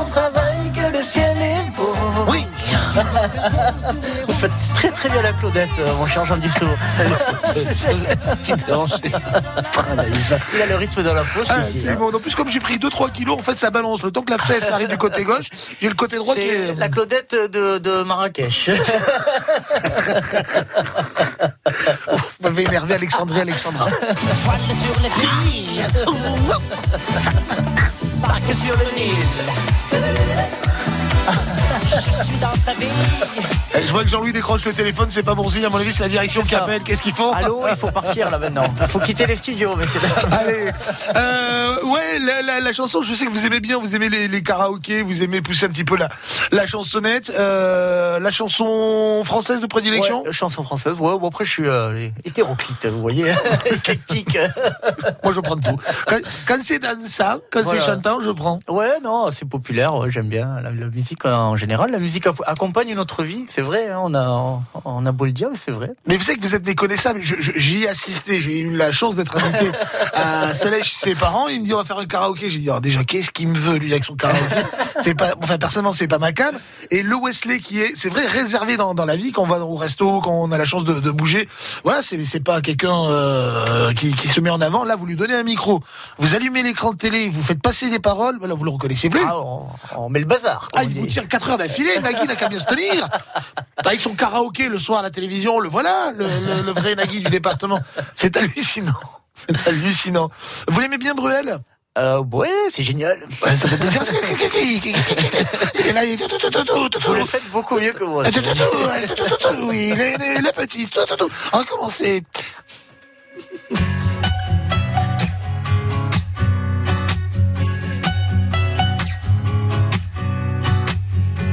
Travaille que le ciel est. Vous faites très très bien la Claudette, euh, mon cher Jean ça. Il a le rythme dans la poche Ah, ici. c'est hein. bon. En plus, comme j'ai pris 2-3 kilos, en fait, ça balance. Le temps que la fesse arrive du côté gauche, j'ai le côté droit qui C'est est. la Claudette de, de Marrakech. Vous m'avez énervé, Alexandrie, Alexandra. Voile sur les filles, sur le Nil. Je suis dans ta vie. Eh, Je vois que Jean-Louis décroche le téléphone, c'est pas bon signe. À mon avis, c'est la direction qui appelle. Qu'est-ce qu'ils font Allô, il faut partir là maintenant. Il faut quitter les studios, messieurs. Allez, euh, ouais, la, la- la chanson, je sais que vous aimez bien, vous aimez les, les karaokés, vous aimez pousser un petit peu la, la chansonnette, euh, la chanson française de prédilection. Ouais, chanson française, ouais, bon après je suis euh, hétéroclite, vous voyez, éclectique. Moi, je prends tout. Quand, quand c'est dansant, quand Voilà. c'est chantant, je prends. Ouais, non, c'est populaire, ouais, j'aime bien la, la musique en général. La musique ac- accompagne notre vie, c'est vrai, hein, on, a, on a beau le dire, c'est vrai. Mais vous savez que vous êtes méconnaissable. J'y ai assisté. J'ai eu la chance d'être invité à Salèche chez ses parents. Il me dit on va faire un karaoké. J'ai dit oh, déjà qu'est-ce qu'il me veut lui avec son karaoké. C'est pas, enfin personnellement c'est pas ma cam. Et le Wesley qui est, c'est vrai réservé dans, dans la vie quand on va au resto, quand on a la chance de, de bouger. Voilà, c'est pas quelqu'un euh, qui, qui se met en avant. Là, vous lui donnez un micro, vous allumez l'écran de télé, vous faites passer les paroles. Voilà, vous le reconnaissez plus. Ah, on, on met le bazar. Ah, il vous tire 4 heures d'affilée, Nagui n'a qu'à bien se tenir. Avec son karaoké le soir à la télévision, le voilà, le, le- le vrai Nagui du département. C'est hallucinant. C'est hallucinant. Vous l'aimez bien, Bruel? Euh, ouais, c'est génial. Ouais, Ça fait plaisir. Il est là, il Vous le faites beaucoup mieux que moi. Ah, tout, tout, tout,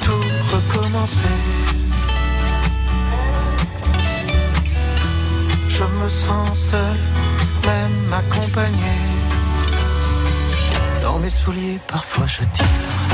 Tout recommencer. Je me sens seul, même accompagné. Dans mes souliers, parfois je disparais.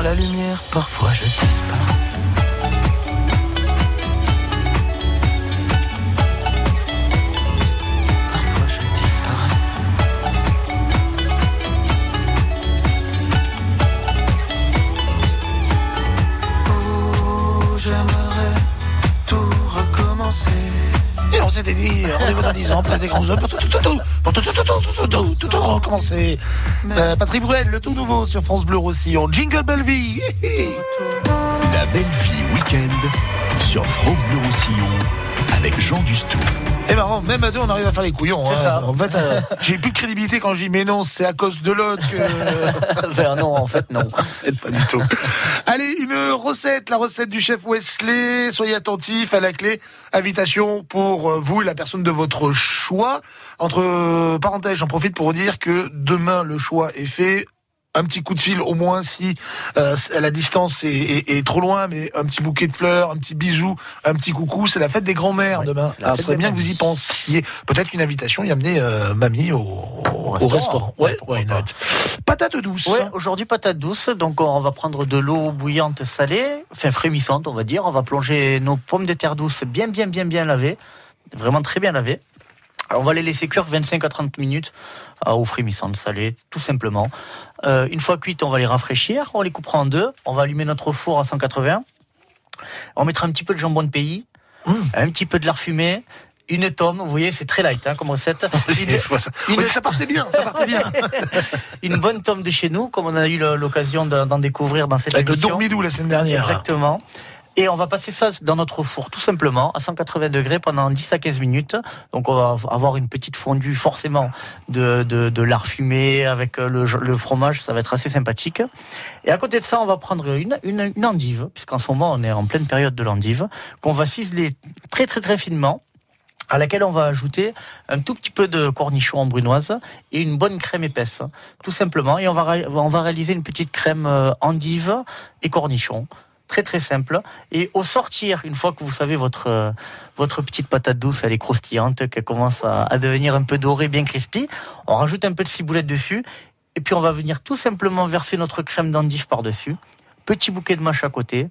Dans la lumière, parfois je disparais. Oh, j'aimerais tout recommencer. Et on s'était dit, rendez-vous dans 10 ans, place des grands hommes, tout, tout, tout, tout, tout, tout, tout, tout, tout, tout, tout, tout recommencer. Euh, Patrick Bruel, le tout nouveau sur France Bleu Roussillon. Jingle Belle Vie. La belle vie week-end sur France Bleu Roussillon avec Jean Dustou. Et marrant, même à deux, on arrive à faire les couillons. C'est hein. ça. En fait, euh, j'ai plus de crédibilité quand je dis mais non, c'est à cause de l'autre que. Ben non, en fait, non. Pas du tout. Allez, une recette, la recette du chef Wesley. Soyez attentifs à la clé. Invitation pour euh, vous et la personne de votre choix. Entre euh, parenthèses, j'en profite pour vous dire que demain, le choix est fait. Un petit coup de fil au moins si euh, la distance est, est- est trop loin, mais un petit bouquet de fleurs, un petit bisou, un petit coucou, c'est la fête des grands-mères demain. Alors, ce serait bien que vous y pensiez. Peut-être qu'une invitation y amener euh, mamie au, au restaurant. restaurant. Ouais, why not. Patate douce. Ouais, aujourd'hui patate douce. Donc on va prendre de l'eau bouillante salée, enfin frémissante, on va dire. On va plonger nos pommes de terre douces bien, bien, bien, bien lavées, vraiment très bien lavées. Alors, on va les laisser cuire 25 à 30 minutes à eau frémissante salée, tout simplement. Euh, une fois cuites, on va les rafraîchir. On les coupera en deux. On va allumer notre four à 180. On mettra un petit peu de jambon de pays, un petit peu de lard fumé. Une tome, vous voyez, c'est très light hein, comme recette. Une- ça. Partait bien, ça partait bien. une bonne tome de chez nous, comme on a eu le- l'occasion de- d'en découvrir dans cette Avec le émission. Dormidou la semaine dernière. Exactement. Et on va passer ça dans notre four, tout simplement, à 180 degrés pendant 10 à 15 minutes. Donc on va avoir une petite fondue, forcément, de, de, lard fumé avec le, le fromage. Ça va être assez sympathique. Et à côté de ça, on va prendre une, une, une endive, puisqu'en ce moment, on est en pleine période de l'endive, qu'on va ciseler très, très, très finement à laquelle on va ajouter un tout petit peu de cornichon en brunoise et une bonne crème épaisse, tout simplement. Et on va, on va réaliser une petite crème euh, endive et cornichon. Très très simple. Et au sortir, une fois que vous savez votre, euh, votre petite patate douce, elle est croustillante, qu'elle commence à, à devenir un peu dorée, bien crispy, on rajoute un peu de ciboulette dessus. Et puis on va venir tout simplement verser notre crème d'endive par-dessus. Petit bouquet de mâche à côté.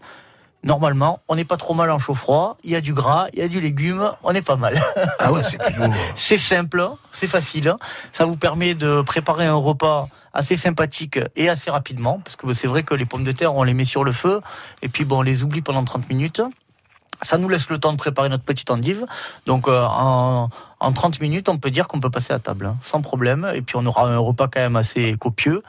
Normalement, on n'est pas trop mal en chaud froid. Il y a du gras, il y a du légume, on est pas mal. Ah ouais, c'est plus. C'est simple, c'est facile. Ça vous permet de préparer un repas assez sympathique et assez rapidement, parce que c'est vrai que les pommes de terre, on les met sur le feu, et puis bon, on les oublie pendant 30 minutes. Ça nous laisse le temps de préparer notre petite endive. Donc euh, en, en 30 minutes, on peut dire qu'on peut passer à table, hein, sans problème. Et puis on aura un repas quand même assez copieux.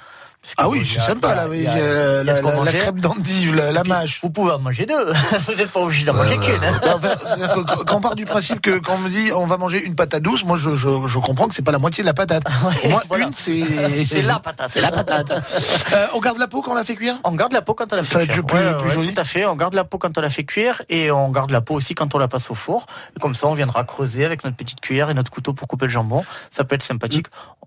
Ah oui, c'est sympa là, oui. euh, La, la- la crêpe d'endive, la, la mâche. Vous pouvez en manger deux. Vous n'êtes pas obligé d'en manger qu'une. hein. Bah, enfin, que quand on part du principe que quand on me dit on va manger une patate douce, moi je, je, je comprends que c'est pas la moitié de la patate. Pour moi, voilà. une c'est C'est la patate. C'est la patate. Euh, on garde la peau quand on la fait cuire? On garde la peau quand on la Ça fait va être cuire. plus- Ouais, plus ouais, joli. Tout à fait. On garde la peau quand on la fait cuire et on garde la peau aussi quand on la passe au four. Et comme ça, on viendra creuser avec notre petite cuillère et notre couteau pour couper le jambon. Ça peut être sympathique.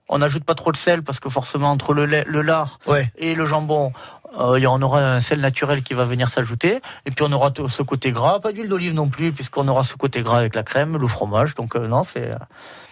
On n'ajoute pas trop de sel parce que forcément, entre le, lait, le lard Ouais. et le jambon, euh, on aura un sel naturel qui va venir s'ajouter. Et puis, on aura ce côté gras. Pas d'huile d'olive non plus, puisqu'on aura ce côté gras avec la crème, le fromage. Donc, euh, non, c'est.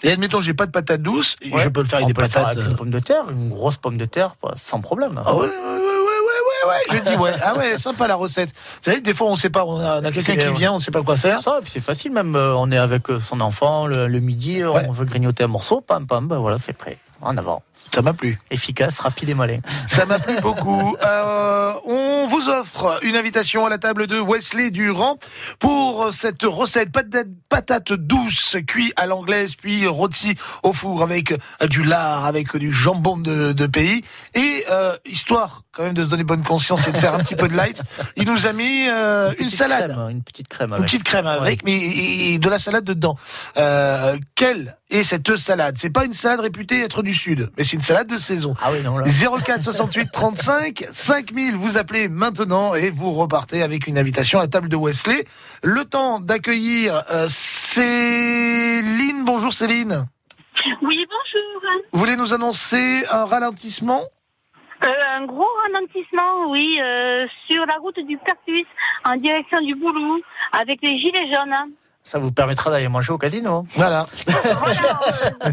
Et admettons, j'ai pas de patate douce, et Ouais. je peux le faire avec des peut le faire patates. avec une pomme de terre, une grosse pomme de terre, sans problème. Ah ouais, ouais, ouais, ouais, ouais, je dis ouais. Ah ouais, sympa la recette. Vous savez, des fois on sait pas, on a, quelqu'un qui ouais. vient, on sait pas quoi faire. Ça, et puis c'est facile même. euh, On est avec euh, son enfant le, le midi, euh, on veut grignoter un morceau, pam pam, ben voilà, c'est prêt. En avant. Ça m'a plu. Efficace, rapide et malin. Ça m'a plu beaucoup. Euh, on vous offre une invitation à la table de Wesley Durand pour cette recette patate, douce cuit à l'anglaise puis rôti au four avec du lard, avec du jambon de, de pays et euh, histoire quand même de se donner bonne conscience et de faire un petit peu de light. Il nous a mis euh, une salade. crème, une petite crème Une avec. petite crème avec, mais et- et de la salade dedans. Euh, quelle est cette salade? C'est pas une salade réputée être du sud, mais c'est une salade de saison. Ah oui, non, là. 04 68 35 5000. Vous appelez maintenant et vous repartez avec une invitation à la table de Wesley. Le temps d'accueillir euh, Céline. Bonjour Céline. Oui, bonjour. Vous voulez nous annoncer un ralentissement? Euh, un gros ralentissement, oui, euh, sur la route du Pertus en direction du Boulou avec les gilets jaunes. hein. Ça vous permettra d'aller manger au casino. Voilà.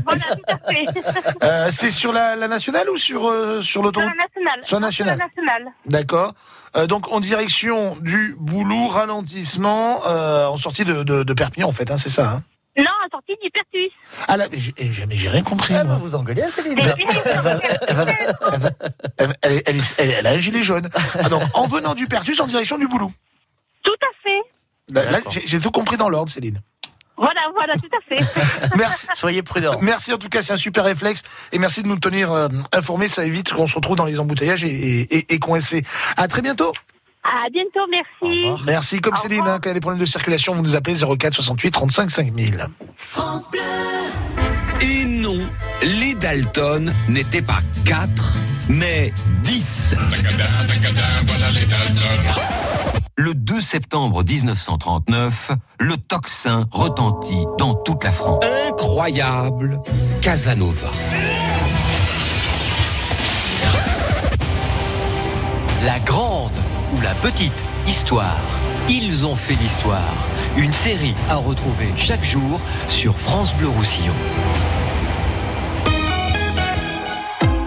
Voilà, tout à fait. Euh, c'est sur la, la nationale ou sur, euh, sur Sur l'autoroute la nationale. Sur la nationale. Sur la nationale. D'accord. Euh, donc en direction du Boulou, ralentissement, euh, en sortie de, de, de Perpignan en fait, hein, c'est ça. Hein Non, sortie du Pertus. ah là, mais j'ai eh, mais j'ai rien compris. Elle va moi. vous engueuler, Céline. Elle, a un gilet jaune. Ah, donc en venant du Pertus en direction du Boulou. Tout à fait. Là, là, D'accord. j'ai j'ai tout compris dans l'ordre, Céline. Voilà, voilà, tout à fait. Merci. Soyez prudents. Merci en tout cas, c'est un super réflexe et merci de nous tenir euh, informés. Ça évite qu'on se retrouve dans les embouteillages et, et, et, et coincés. À très bientôt. À bientôt, merci. Merci. Comme Au Céline, hein, quand il y a des problèmes de circulation, vous nous appelez 04 68 35 5000. Et non, les Dalton n'étaient pas 4, mais 10. Le 2 septembre 1939, le tocsin retentit dans toute la France. Incroyable Casanova. La grande la petite histoire. Ils ont fait l'histoire. Une série à retrouver chaque jour sur France Bleu Roussillon.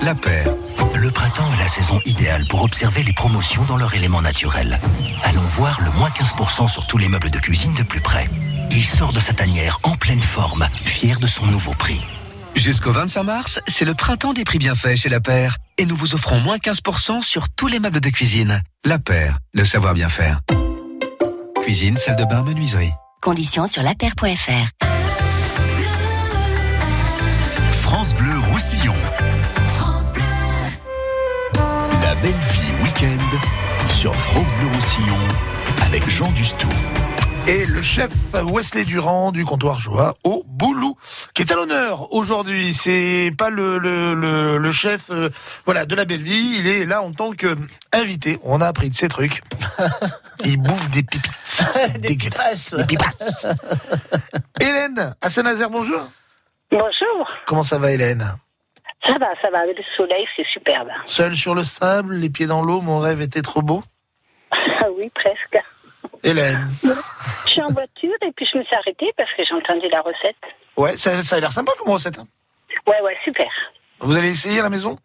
La paire. Le printemps est la saison idéale pour observer les promotions dans leur élément naturel. Allons voir le moins 15% sur tous les meubles de cuisine de plus près. Il sort de sa tanière en pleine forme, fier de son nouveau prix. Jusqu'au 25 mars, c'est le printemps des prix bienfaits chez La Paire. Et nous vous offrons moins 15% sur tous les meubles de cuisine. La Paire, le savoir bien faire. Cuisine, salle de bain, menuiserie. Conditions sur lapaire.fr. France Bleu Roussillon. La belle vie week-end sur France Bleu Roussillon avec Jean Dustou. Et le chef Wesley Durand du comptoir Joie au Boulou, qui est à l'honneur aujourd'hui. C'est pas le, le, le, le chef euh, voilà, de la belle vie, il est là en tant que invité. On a appris de ces trucs. Il bouffe des pipites. Des Dégueulasse. Des pipasses. Hélène, à Saint-Nazaire, bonjour. Bonjour. Comment ça va Hélène? Ça va, ça va. Le soleil, c'est superbe. Seul sur le sable, les pieds dans l'eau, mon rêve était trop beau? Ah oui, presque. Hélène. Je suis en voiture et puis je me suis arrêtée parce que j'ai entendu la recette. Ouais, ça, ça a l'air sympa comme recette. hein. Ouais, ouais, super. Vous allez essayer à la maison?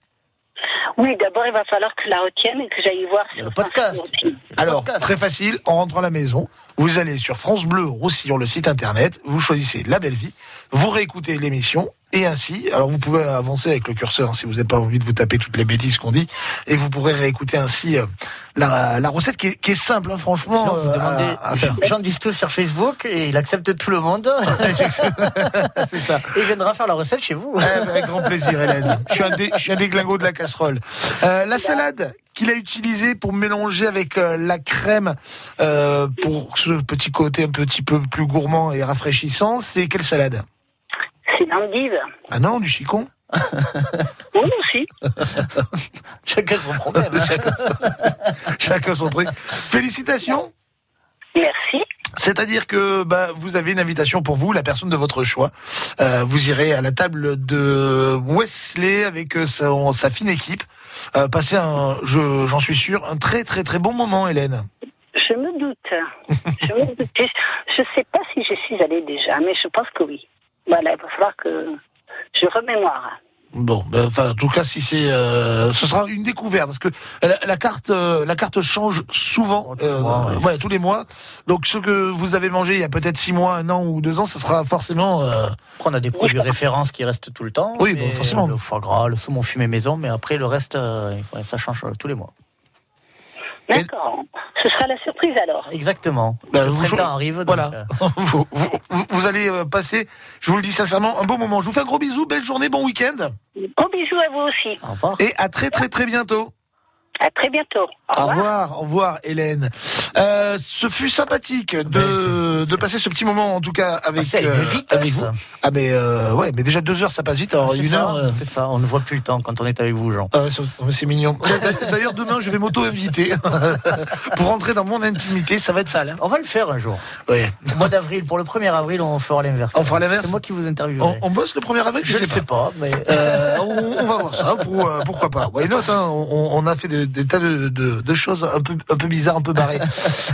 Oui, d'abord, il va falloir que je la retienne et que j'aille voir sur Le podcast. Alors, très facile, en rentrant à la maison, Vous allez sur France Bleu Roussillon, le site internet, vous choisissez La Belle Vie, vous réécoutez l'émission, et ainsi, alors vous pouvez avancer avec le curseur hein, si vous n'avez pas envie de vous taper toutes les bêtises qu'on dit, et vous pourrez réécouter ainsi euh, la, la recette qui est, qui est simple, hein, franchement, Sinon, vous euh, à, à faire. Jean Dusto sur Facebook et il accepte tout le monde. C'est ça. Et il viendra faire la recette chez vous. Eh ben, avec grand plaisir, Hélène. Je suis un, dé, je suis un déglingo de la casserole. Euh, la salade qu'il a utilisée pour mélanger avec euh, la crème euh, pour ce petit côté un petit peu plus gourmand et rafraîchissant, c'est quelle salade? C'est l'endive. Ah non, du chicon? Oui, aussi. Chacun son problème. chacun, chacun son truc. Félicitations. Merci. C'est-à-dire que bah, vous avez une invitation pour vous, la personne de votre choix. Euh, vous irez à la table de Wesley avec euh, sa, fine équipe. Euh, passer un, je- j'en suis sûr, un très très très bon moment, Hélène. Je me doute. Je me doute. Je ne sais pas si je suis allée déjà, mais je pense que oui. Voilà, il va falloir que je remémore. Bon, ben, enfin, en tout cas, si c'est, euh, ce sera une découverte parce que la, la carte, euh, la carte change souvent, euh, ouais, tous les mois. Donc, ce que vous avez mangé il y a peut-être six mois, un an ou deux ans, ce sera forcément. euh, on a des produits références qui restent tout le temps. Oui, bon, forcément. Le foie gras, le saumon fumé maison, mais après, le reste, euh, ça change euh, tous les mois. D'accord. Ce sera la surprise alors. Exactement. Ben, le vous- printemps arrive. donc, Voilà. euh, vous, vous- vous- vous allez euh, passer, je vous le dis sincèrement, un beau moment. Je vous fais un gros bisou, belle journée, bon week-end. Gros bisous à vous aussi. Au revoir. Et à très très très bientôt. À très bientôt. Au revoir, au revoir, Hélène. Euh, ce fut sympathique de, de passer ce petit moment, en tout cas, avec, ça allait euh, vite, avec vous. Ah, mais euh, ouais, mais déjà deux heures, ça passe vite. Alors, une ça, heure. euh, C'est ça, on ne voit plus le temps quand on est avec vous, Jean. ah ouais, c'est- mignon. D'ailleurs, demain, je vais m'auto-inviter pour rentrer dans mon intimité. Ça va être sale. hein. On va le faire un jour. Ouais. Au mois d'avril, pour le 1er avril, on fera l'inverse. On fera l'inverse C'est moi qui vous interviewerai. On, on bosse le 1er avril, je, Je sais ne sais pas, mais. Euh, on, on va voir ça. Pour, euh, pourquoi pas Why not hein, on, on a fait des, des tas de, de- de choses un peu, un peu bizarres, un peu barrées.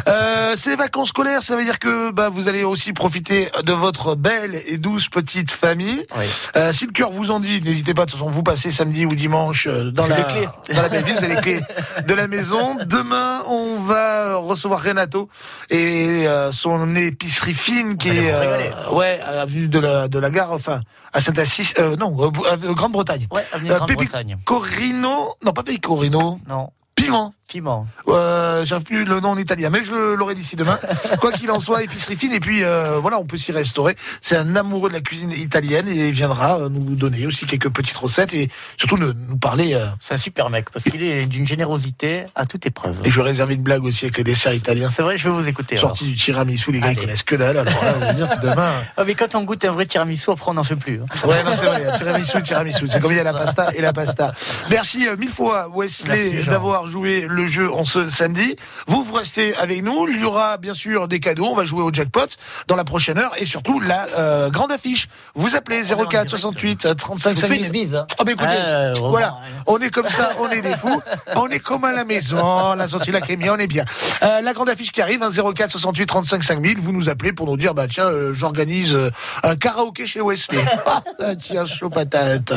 Euh, c'est les vacances scolaires, ça veut dire que bah, vous allez aussi profiter de votre belle et douce petite famille. Euh, si le cœur vous en dit, n'hésitez pas. De toute façon, vous passez samedi ou dimanche euh, dans la, dans la belle ville, vous avez les clés de la maison. Demain, on va recevoir Renato et euh, son épicerie fine qui est ouais avenue de la de la gare, enfin à Saint-Assis, non, Grande-Bretagne. Ouais, avenue Grande-Bretagne. Pecorino, non pas Pecorino. Non. Piment. Piment. Euh, J'arrive plus le nom en italien, mais je l'aurai d'ici demain. Quoi qu'il en soit, épicerie fine, et puis euh, voilà, on peut s'y restaurer. C'est un amoureux de la cuisine italienne et il viendra euh, nous donner aussi quelques petites recettes et surtout nous, nous parler. euh, C'est un super mec parce qu'il est d'une générosité à toute épreuve. et je vais réserver une blague aussi avec les desserts italiens. C'est vrai, je vais vous écouter. alors. Sorti du tiramisu, les gars ils connaissent que dalle. Alors là, vous voulez dire que demain. Ah, mais quand on goûte un vrai tiramisu, après on n'en fait plus. hein. Ouais, non, c'est vrai, tiramisu, tiramisu. C'est comme il y a la pasta et la pasta. Merci euh, mille fois, Wesley, d'avoir joué le jeu en ce samedi. Vous, vous restez avec nous. Il y aura bien sûr des cadeaux. On va jouer au jackpot dans la prochaine heure et surtout la euh, grande affiche. Vous appelez 04 68 35 Je vous fais 5000. une bise. hein. Ah, bah, écoutez, Ah, vraiment, voilà. hein. On est comme ça, on est des fous. On est comme à la maison. On a sorti la crémie, on est bien. Euh, la grande affiche qui arrive, hein, 04 68 35 5000. Vous nous appelez pour nous dire, bah tiens, euh, j'organise euh, un karaoké chez Wesley. Ah, tiens, chaud patate.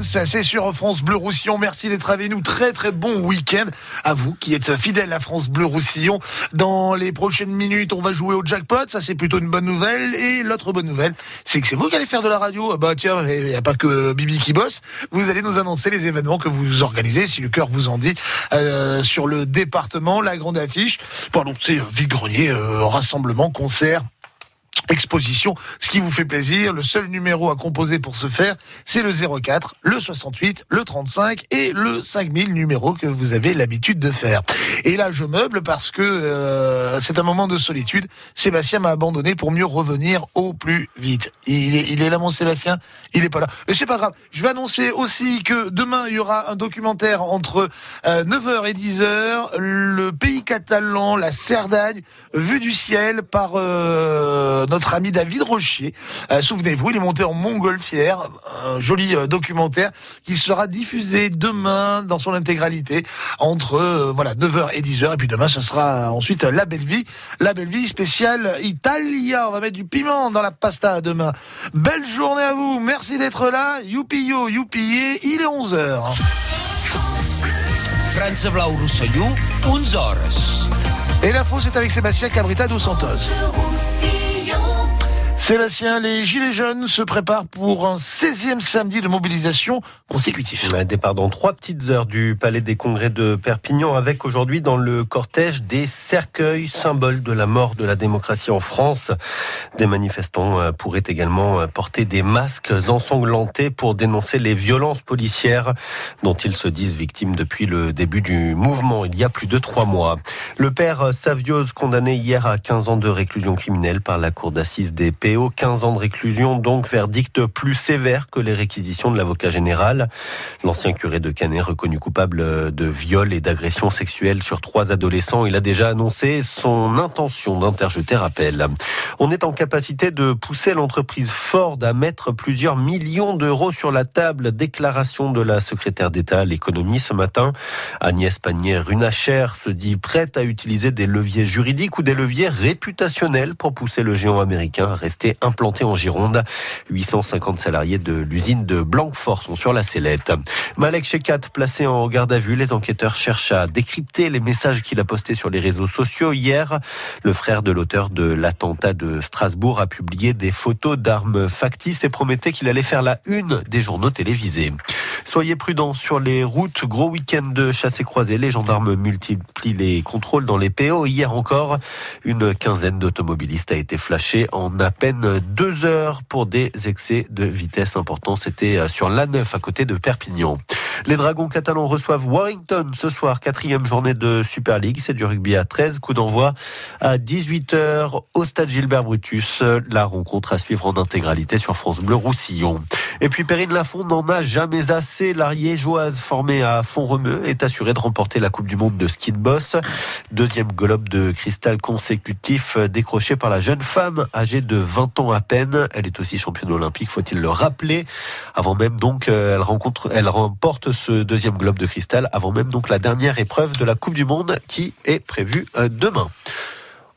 C'est sur France Bleu Roussillon. Merci d'être avec nous. Très très bon week-end à vous qui êtes fidèles à France Bleu Roussillon. Dans les prochaines minutes, on va jouer au jackpot. Ça, c'est plutôt une bonne nouvelle. Et l'autre bonne nouvelle, c'est que c'est vous qui allez faire de la radio. Bah tiens, il n'y a pas que Bibi qui bosse. Vous allez nous annoncer les événements que vous organisez, si le cœur vous en dit, euh, sur le département, la grande affiche. Donc c'est vide-grenier, euh, rassemblement, concert, exposition, ce qui vous fait plaisir. Le seul numéro à composer pour ce faire, c'est le 04, le 68, le 35 et le 5000 numéro que vous avez l'habitude de faire. Et là, je meuble parce que euh, c'est un moment de solitude. Sébastien m'a abandonné pour mieux revenir au plus vite. Il est, il est là, mon Sébastien? Il est pas là. Mais c'est pas grave. Je vais annoncer aussi que demain, il y aura un documentaire entre 9h et 10h. Le pays catalan, la Cerdagne, vue du ciel par euh, ami David Rochier. Euh, Souvenez-vous, il est monté en montgolfière, un joli euh, documentaire qui sera diffusé demain dans son intégralité entre euh, voilà 9h et 10h et puis demain ce sera ensuite la belle vie, la belle vie spéciale Italia. On va mettre du piment dans la pasta demain. Belle journée à vous. Merci d'être là. Youpi yo, youpi il est 11h. France Blau Roussillon, 11 horas. Et l'info, c'est avec Sébastien Cabrita dos Santos. Sébastien, les Gilets jaunes se préparent pour un 16e samedi de mobilisation consécutif. Un départ dans trois petites heures du Palais des Congrès de Perpignan avec aujourd'hui dans le cortège des cercueils, symboles de la mort de la démocratie en France. Des manifestants euh, pourraient également euh, porter des masques ensanglantés pour dénoncer les violences policières dont ils se disent victimes depuis le début du mouvement il y a plus de trois mois. Le père Saviose condamné hier à 15 ans de réclusion criminelle par la cour d'assises des PO 15 ans de réclusion, donc verdict plus sévère que les réquisitions de l'avocat général. L'ancien curé de Canet, reconnu coupable de viol et d'agression sexuelle sur trois adolescents, il a déjà annoncé son intention d'interjeter appel. On est en capacité de pousser l'entreprise Ford à mettre plusieurs millions d'euros sur la table. Déclaration de la secrétaire d'État à l'économie ce matin. Agnès Pannier-Runacher se dit prête à utiliser des leviers juridiques ou des leviers réputationnels pour pousser le géant américain à rester implanté en Gironde. 850 salariés de l'usine de Blanquefort sont sur la sellette. Malek Shekat, placé en garde à vue, les enquêteurs cherchent à décrypter les messages qu'il a postés sur les réseaux sociaux. Hier, le frère de l'auteur de l'attentat de Strasbourg a publié des photos d'armes factices et promettait qu'il allait faire la une des journaux télévisés. Soyez prudents sur les routes. Gros week-end de chasse et croisée. Les gendarmes multiplient les contrôles dans les PO. Hier encore, une quinzaine d'automobilistes a été flashée en à peine deux heures pour des excès de vitesse importants. C'était euh, sur l'A9 à côté de Perpignan. Les Dragons catalans reçoivent Warrington ce soir, quatrième journée de Super League. C'est du rugby à 13, coup d'envoi à 18h au stade Gilbert Brutus. La rencontre à suivre en intégralité sur France Bleu Roussillon. Et puis Perrine Lafont n'en a jamais assez. L'Ariégeoise formée à Font-Romeu est assurée de remporter la Coupe du Monde de ski de boss. Deuxième globe de cristal consécutif décroché par la jeune femme âgée de 20 ans à peine. Elle est aussi championne olympique, faut-il le rappeler. Avant même donc, euh, elle rencontre, elle remporte ce deuxième globe de cristal avant même donc la dernière épreuve de la Coupe du Monde qui est prévue euh, demain.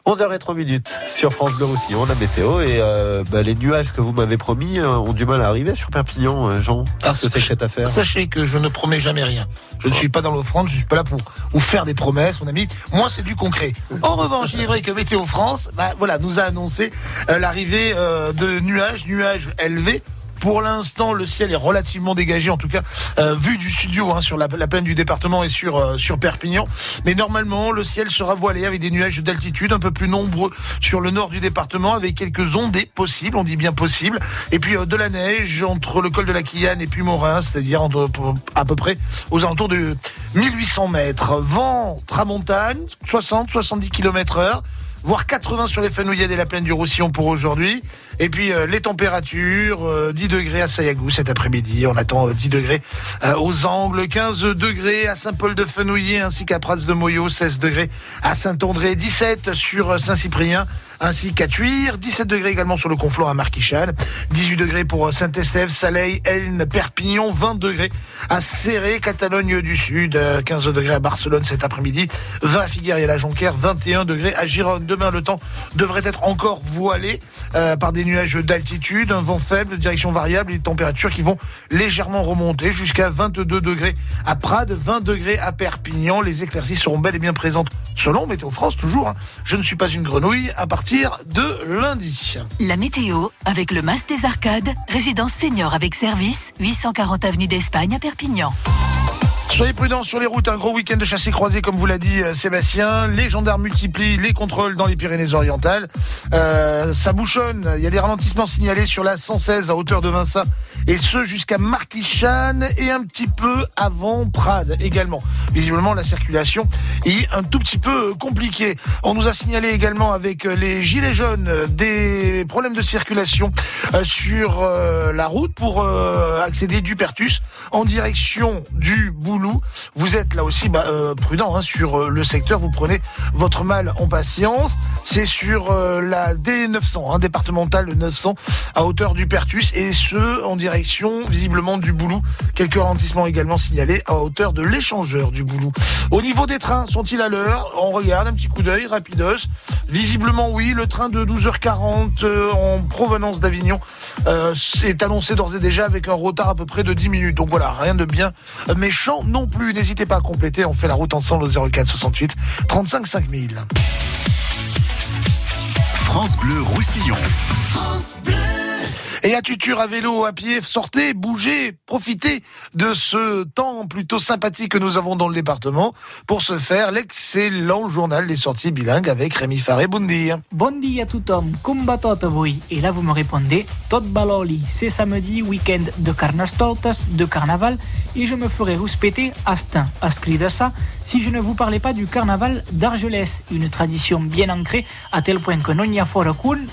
11h03 minutes sur France Bleu Roussillon, la météo et euh, bah, les nuages que vous m'avez promis euh, ont du mal à arriver sur Perpignan, euh, Jean. Qu'est-ce que c'est que cette affaire? Sachez que je ne promets jamais rien. Je ne suis pas dans l'offrande, je suis pas là pour vous faire des promesses, mon ami. Moi, c'est du concret. En revanche, il est vrai que Météo France, bah, voilà, nous a annoncé l'arrivée de nuages, nuages élevés pour l'instant, le ciel est relativement dégagé, en tout cas euh, vu du studio hein, sur la, plaine du département et sur euh, sur Perpignan. Mais normalement, le ciel sera voilé avec des nuages d'altitude un peu plus nombreux sur le nord du département, avec quelques ondées possibles, on dit bien possible. Et puis euh, de la neige entre le col de la Quillane et puis Morin, c'est-à-dire à peu près aux alentours de 1800 mètres. Vent tramontagne, 60-70 km heure voire 80 sur les Fenouillades et la plaine du Roussillon pour aujourd'hui. Et puis euh, les températures, 10 euh, degrés à Sayagou cet après-midi, on attend 10 euh, degrés aux Angles, 15 degrés à Saint-Paul-de-Fenouillet ainsi qu'à Prats de Moyo, 16 degrés à Saint-André, 17 sur Saint-Cyprien. Ainsi qu'à Tuire. 17 degrés également sur le conflant à Marquichal. 18 degrés pour Saint-Estève, Saleil, Elne, Perpignan. 20 degrés à Serré, Catalogne du Sud. 15 degrés à Barcelone cet après-midi. 20 à Figueres et à la Jonquière. 21 degrés à Gironne. Demain, le temps devrait être encore voilé euh, par des nuages d'altitude, un vent faible, direction variable et des températures qui vont légèrement remonter jusqu'à 22 degrés à Prades, 20 degrés à Perpignan. Les éclaircies seront bel et bien présentes selon Météo France, toujours. hein. Je ne suis pas une grenouille à partir La météo avec le Mas des Arcades, résidence senior avec service, 840 avenue d'Espagne à Perpignan. Soyez prudents sur les routes, un gros week-end de chassé croisé comme vous l'a dit euh, Sébastien. Les gendarmes multiplient les contrôles dans les Pyrénées-Orientales. Euh, ça bouchonne, il y a des ralentissements signalés sur la 116 à hauteur de Vinça et ce jusqu'à Marquichane et un petit peu avant Prades également. Visiblement la circulation est un tout petit peu compliquée. On nous a signalé également avec euh, les gilets jaunes euh, des problèmes de circulation euh, sur euh, la route pour euh, accéder du Pertus en direction du Vous êtes là aussi bah, euh, prudent hein, sur euh, le secteur. Vous prenez votre mal en patience. C'est sur euh, la D900, hein, départementale 900, à hauteur du Pertus, et ce en direction visiblement du Boulou. Quelques ralentissements également signalés à hauteur de l'échangeur du Boulou. Au niveau des trains, sont-ils à l'heure? On regarde un petit coup d'œil, rapidos. Visiblement oui, le train de 12h40 euh, en provenance d'Avignon est annoncé d'ores et déjà avec un retard à peu près de 10 minutes. Donc voilà, rien de bien méchant non plus. N'hésitez pas à compléter, on fait la route ensemble au 04 68 35 5000. France Bleu Roussillon. Et à Tutur, à vélo, à pied, sortez, bougez, profitez de ce temps plutôt sympathique que nous avons dans le département pour se faire l'excellent journal des sorties bilingues avec Rémi Faré. Bon dia. Bon dia tothom, com va tot avui? Et là, vous me répondez, tot baloli. C'est samedi, week-end de de carnaval, et je me ferai rouspéter Astin, ça, si je ne vous parlais pas du carnaval d'Argelès, une tradition bien ancrée, à tel point que non y a fort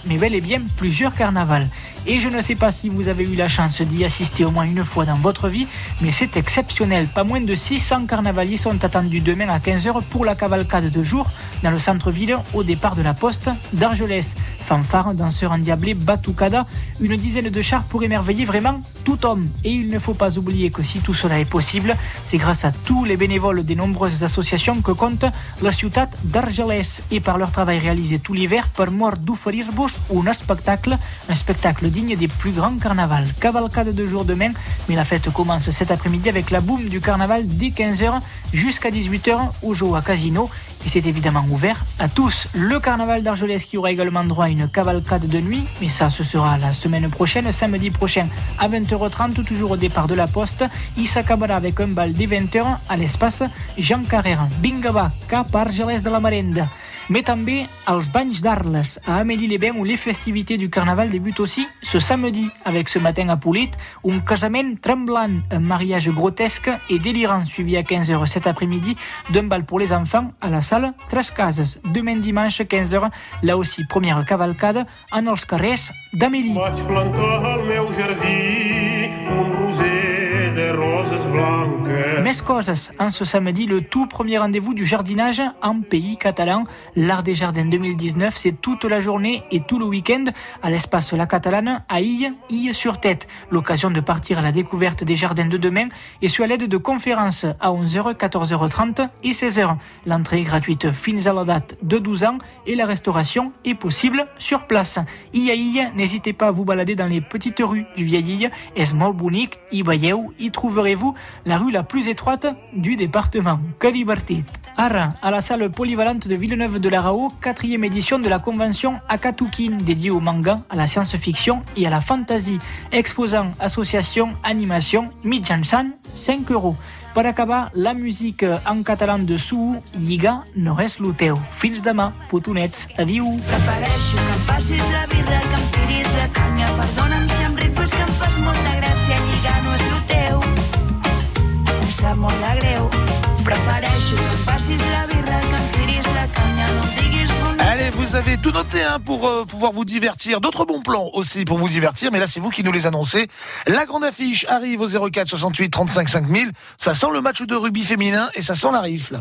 mais bel et bien plusieurs carnavals. Et je ne sais pas si vous avez eu la chance d'y assister au moins une fois dans votre vie, mais c'est exceptionnel. Pas moins de 600 carnavaliers sont attendus demain à 15h pour la cavalcade de jour dans le centre-ville au départ de la poste d'Argelès. Fanfare, danseurs endiablés, batucada, une dizaine de chars pour émerveiller vraiment tout homme. Et il ne faut pas oublier que si tout cela est possible, c'est grâce à tous les bénévoles des nombreuses associations que compte la ciutat d'Argelès et par leur travail réalisé tout l'hiver per mort d'offrir-vos un spectacle, un spectacle digne des plus grands carnavals. Cavalcade de jour demain, mais la fête commence cet après-midi avec la boum du carnaval dès 15h jusqu'à 18h au Joa Casino et c'est évidemment ouvert à tous. Le carnaval d'Argelès qui aura également droit à une cavalcade de nuit, mais ça ce sera la semaine prochaine, samedi prochain à 20h30, toujours au départ de la poste. Il s'acabera avec un bal dès 20h à l'espace Jean Carrère. Bingaba, cap Argelès de la Marenda. Mais també d'Arles, à Amélie-les-Bains, où les festivités du carnaval débutent aussi ce samedi, avec ce matin à Poulit, un casament tremblant, un mariage grotesque et délirant, suivi à 15h cet après-midi d'un bal pour les enfants à la salle Tres Cases. Demain dimanche 15h, là aussi première cavalcade en els d'Amélie. De roses blanques. Més coses, en ce samedi, le tout premier rendez-vous du jardinage en pays catalan. L'Art des Jardins 2019, c'est toute la journée et tout le week-end à l'espace La Catalane à Ille, Ille sur Tête. L'occasion de partir à la découverte des jardins de demain et sur l'aide de conférences à 11h, 14h30 et 16h. L'entrée gratuite fins à la date de 12 ans et la restauration est possible sur place. Ille à Ille, n'hésitez pas à vous balader dans les petites rues du vieil trouverez-vous la rue la plus étroite du département. Que divertit! Ara, à la salle polyvalente de Villeneuve de la Rao, quatrième édition de la convention Akatukin, dédiée au manga, à la science-fiction et à la fantasy. Exposant, association, animation, mitjançant 5 euros. Per acabar, la musique en català de Suu, Lliga, no és lo teu. Fins demà, putonets, adiu. Allez, vous avez tout noté hein, pour euh, pouvoir vous divertir. D'autres bons plans aussi pour vous divertir, mais là c'est vous qui nous les annoncez. La grande affiche arrive au 04 68 35 5000. Ça sent le match de rugby féminin et ça sent la rifle.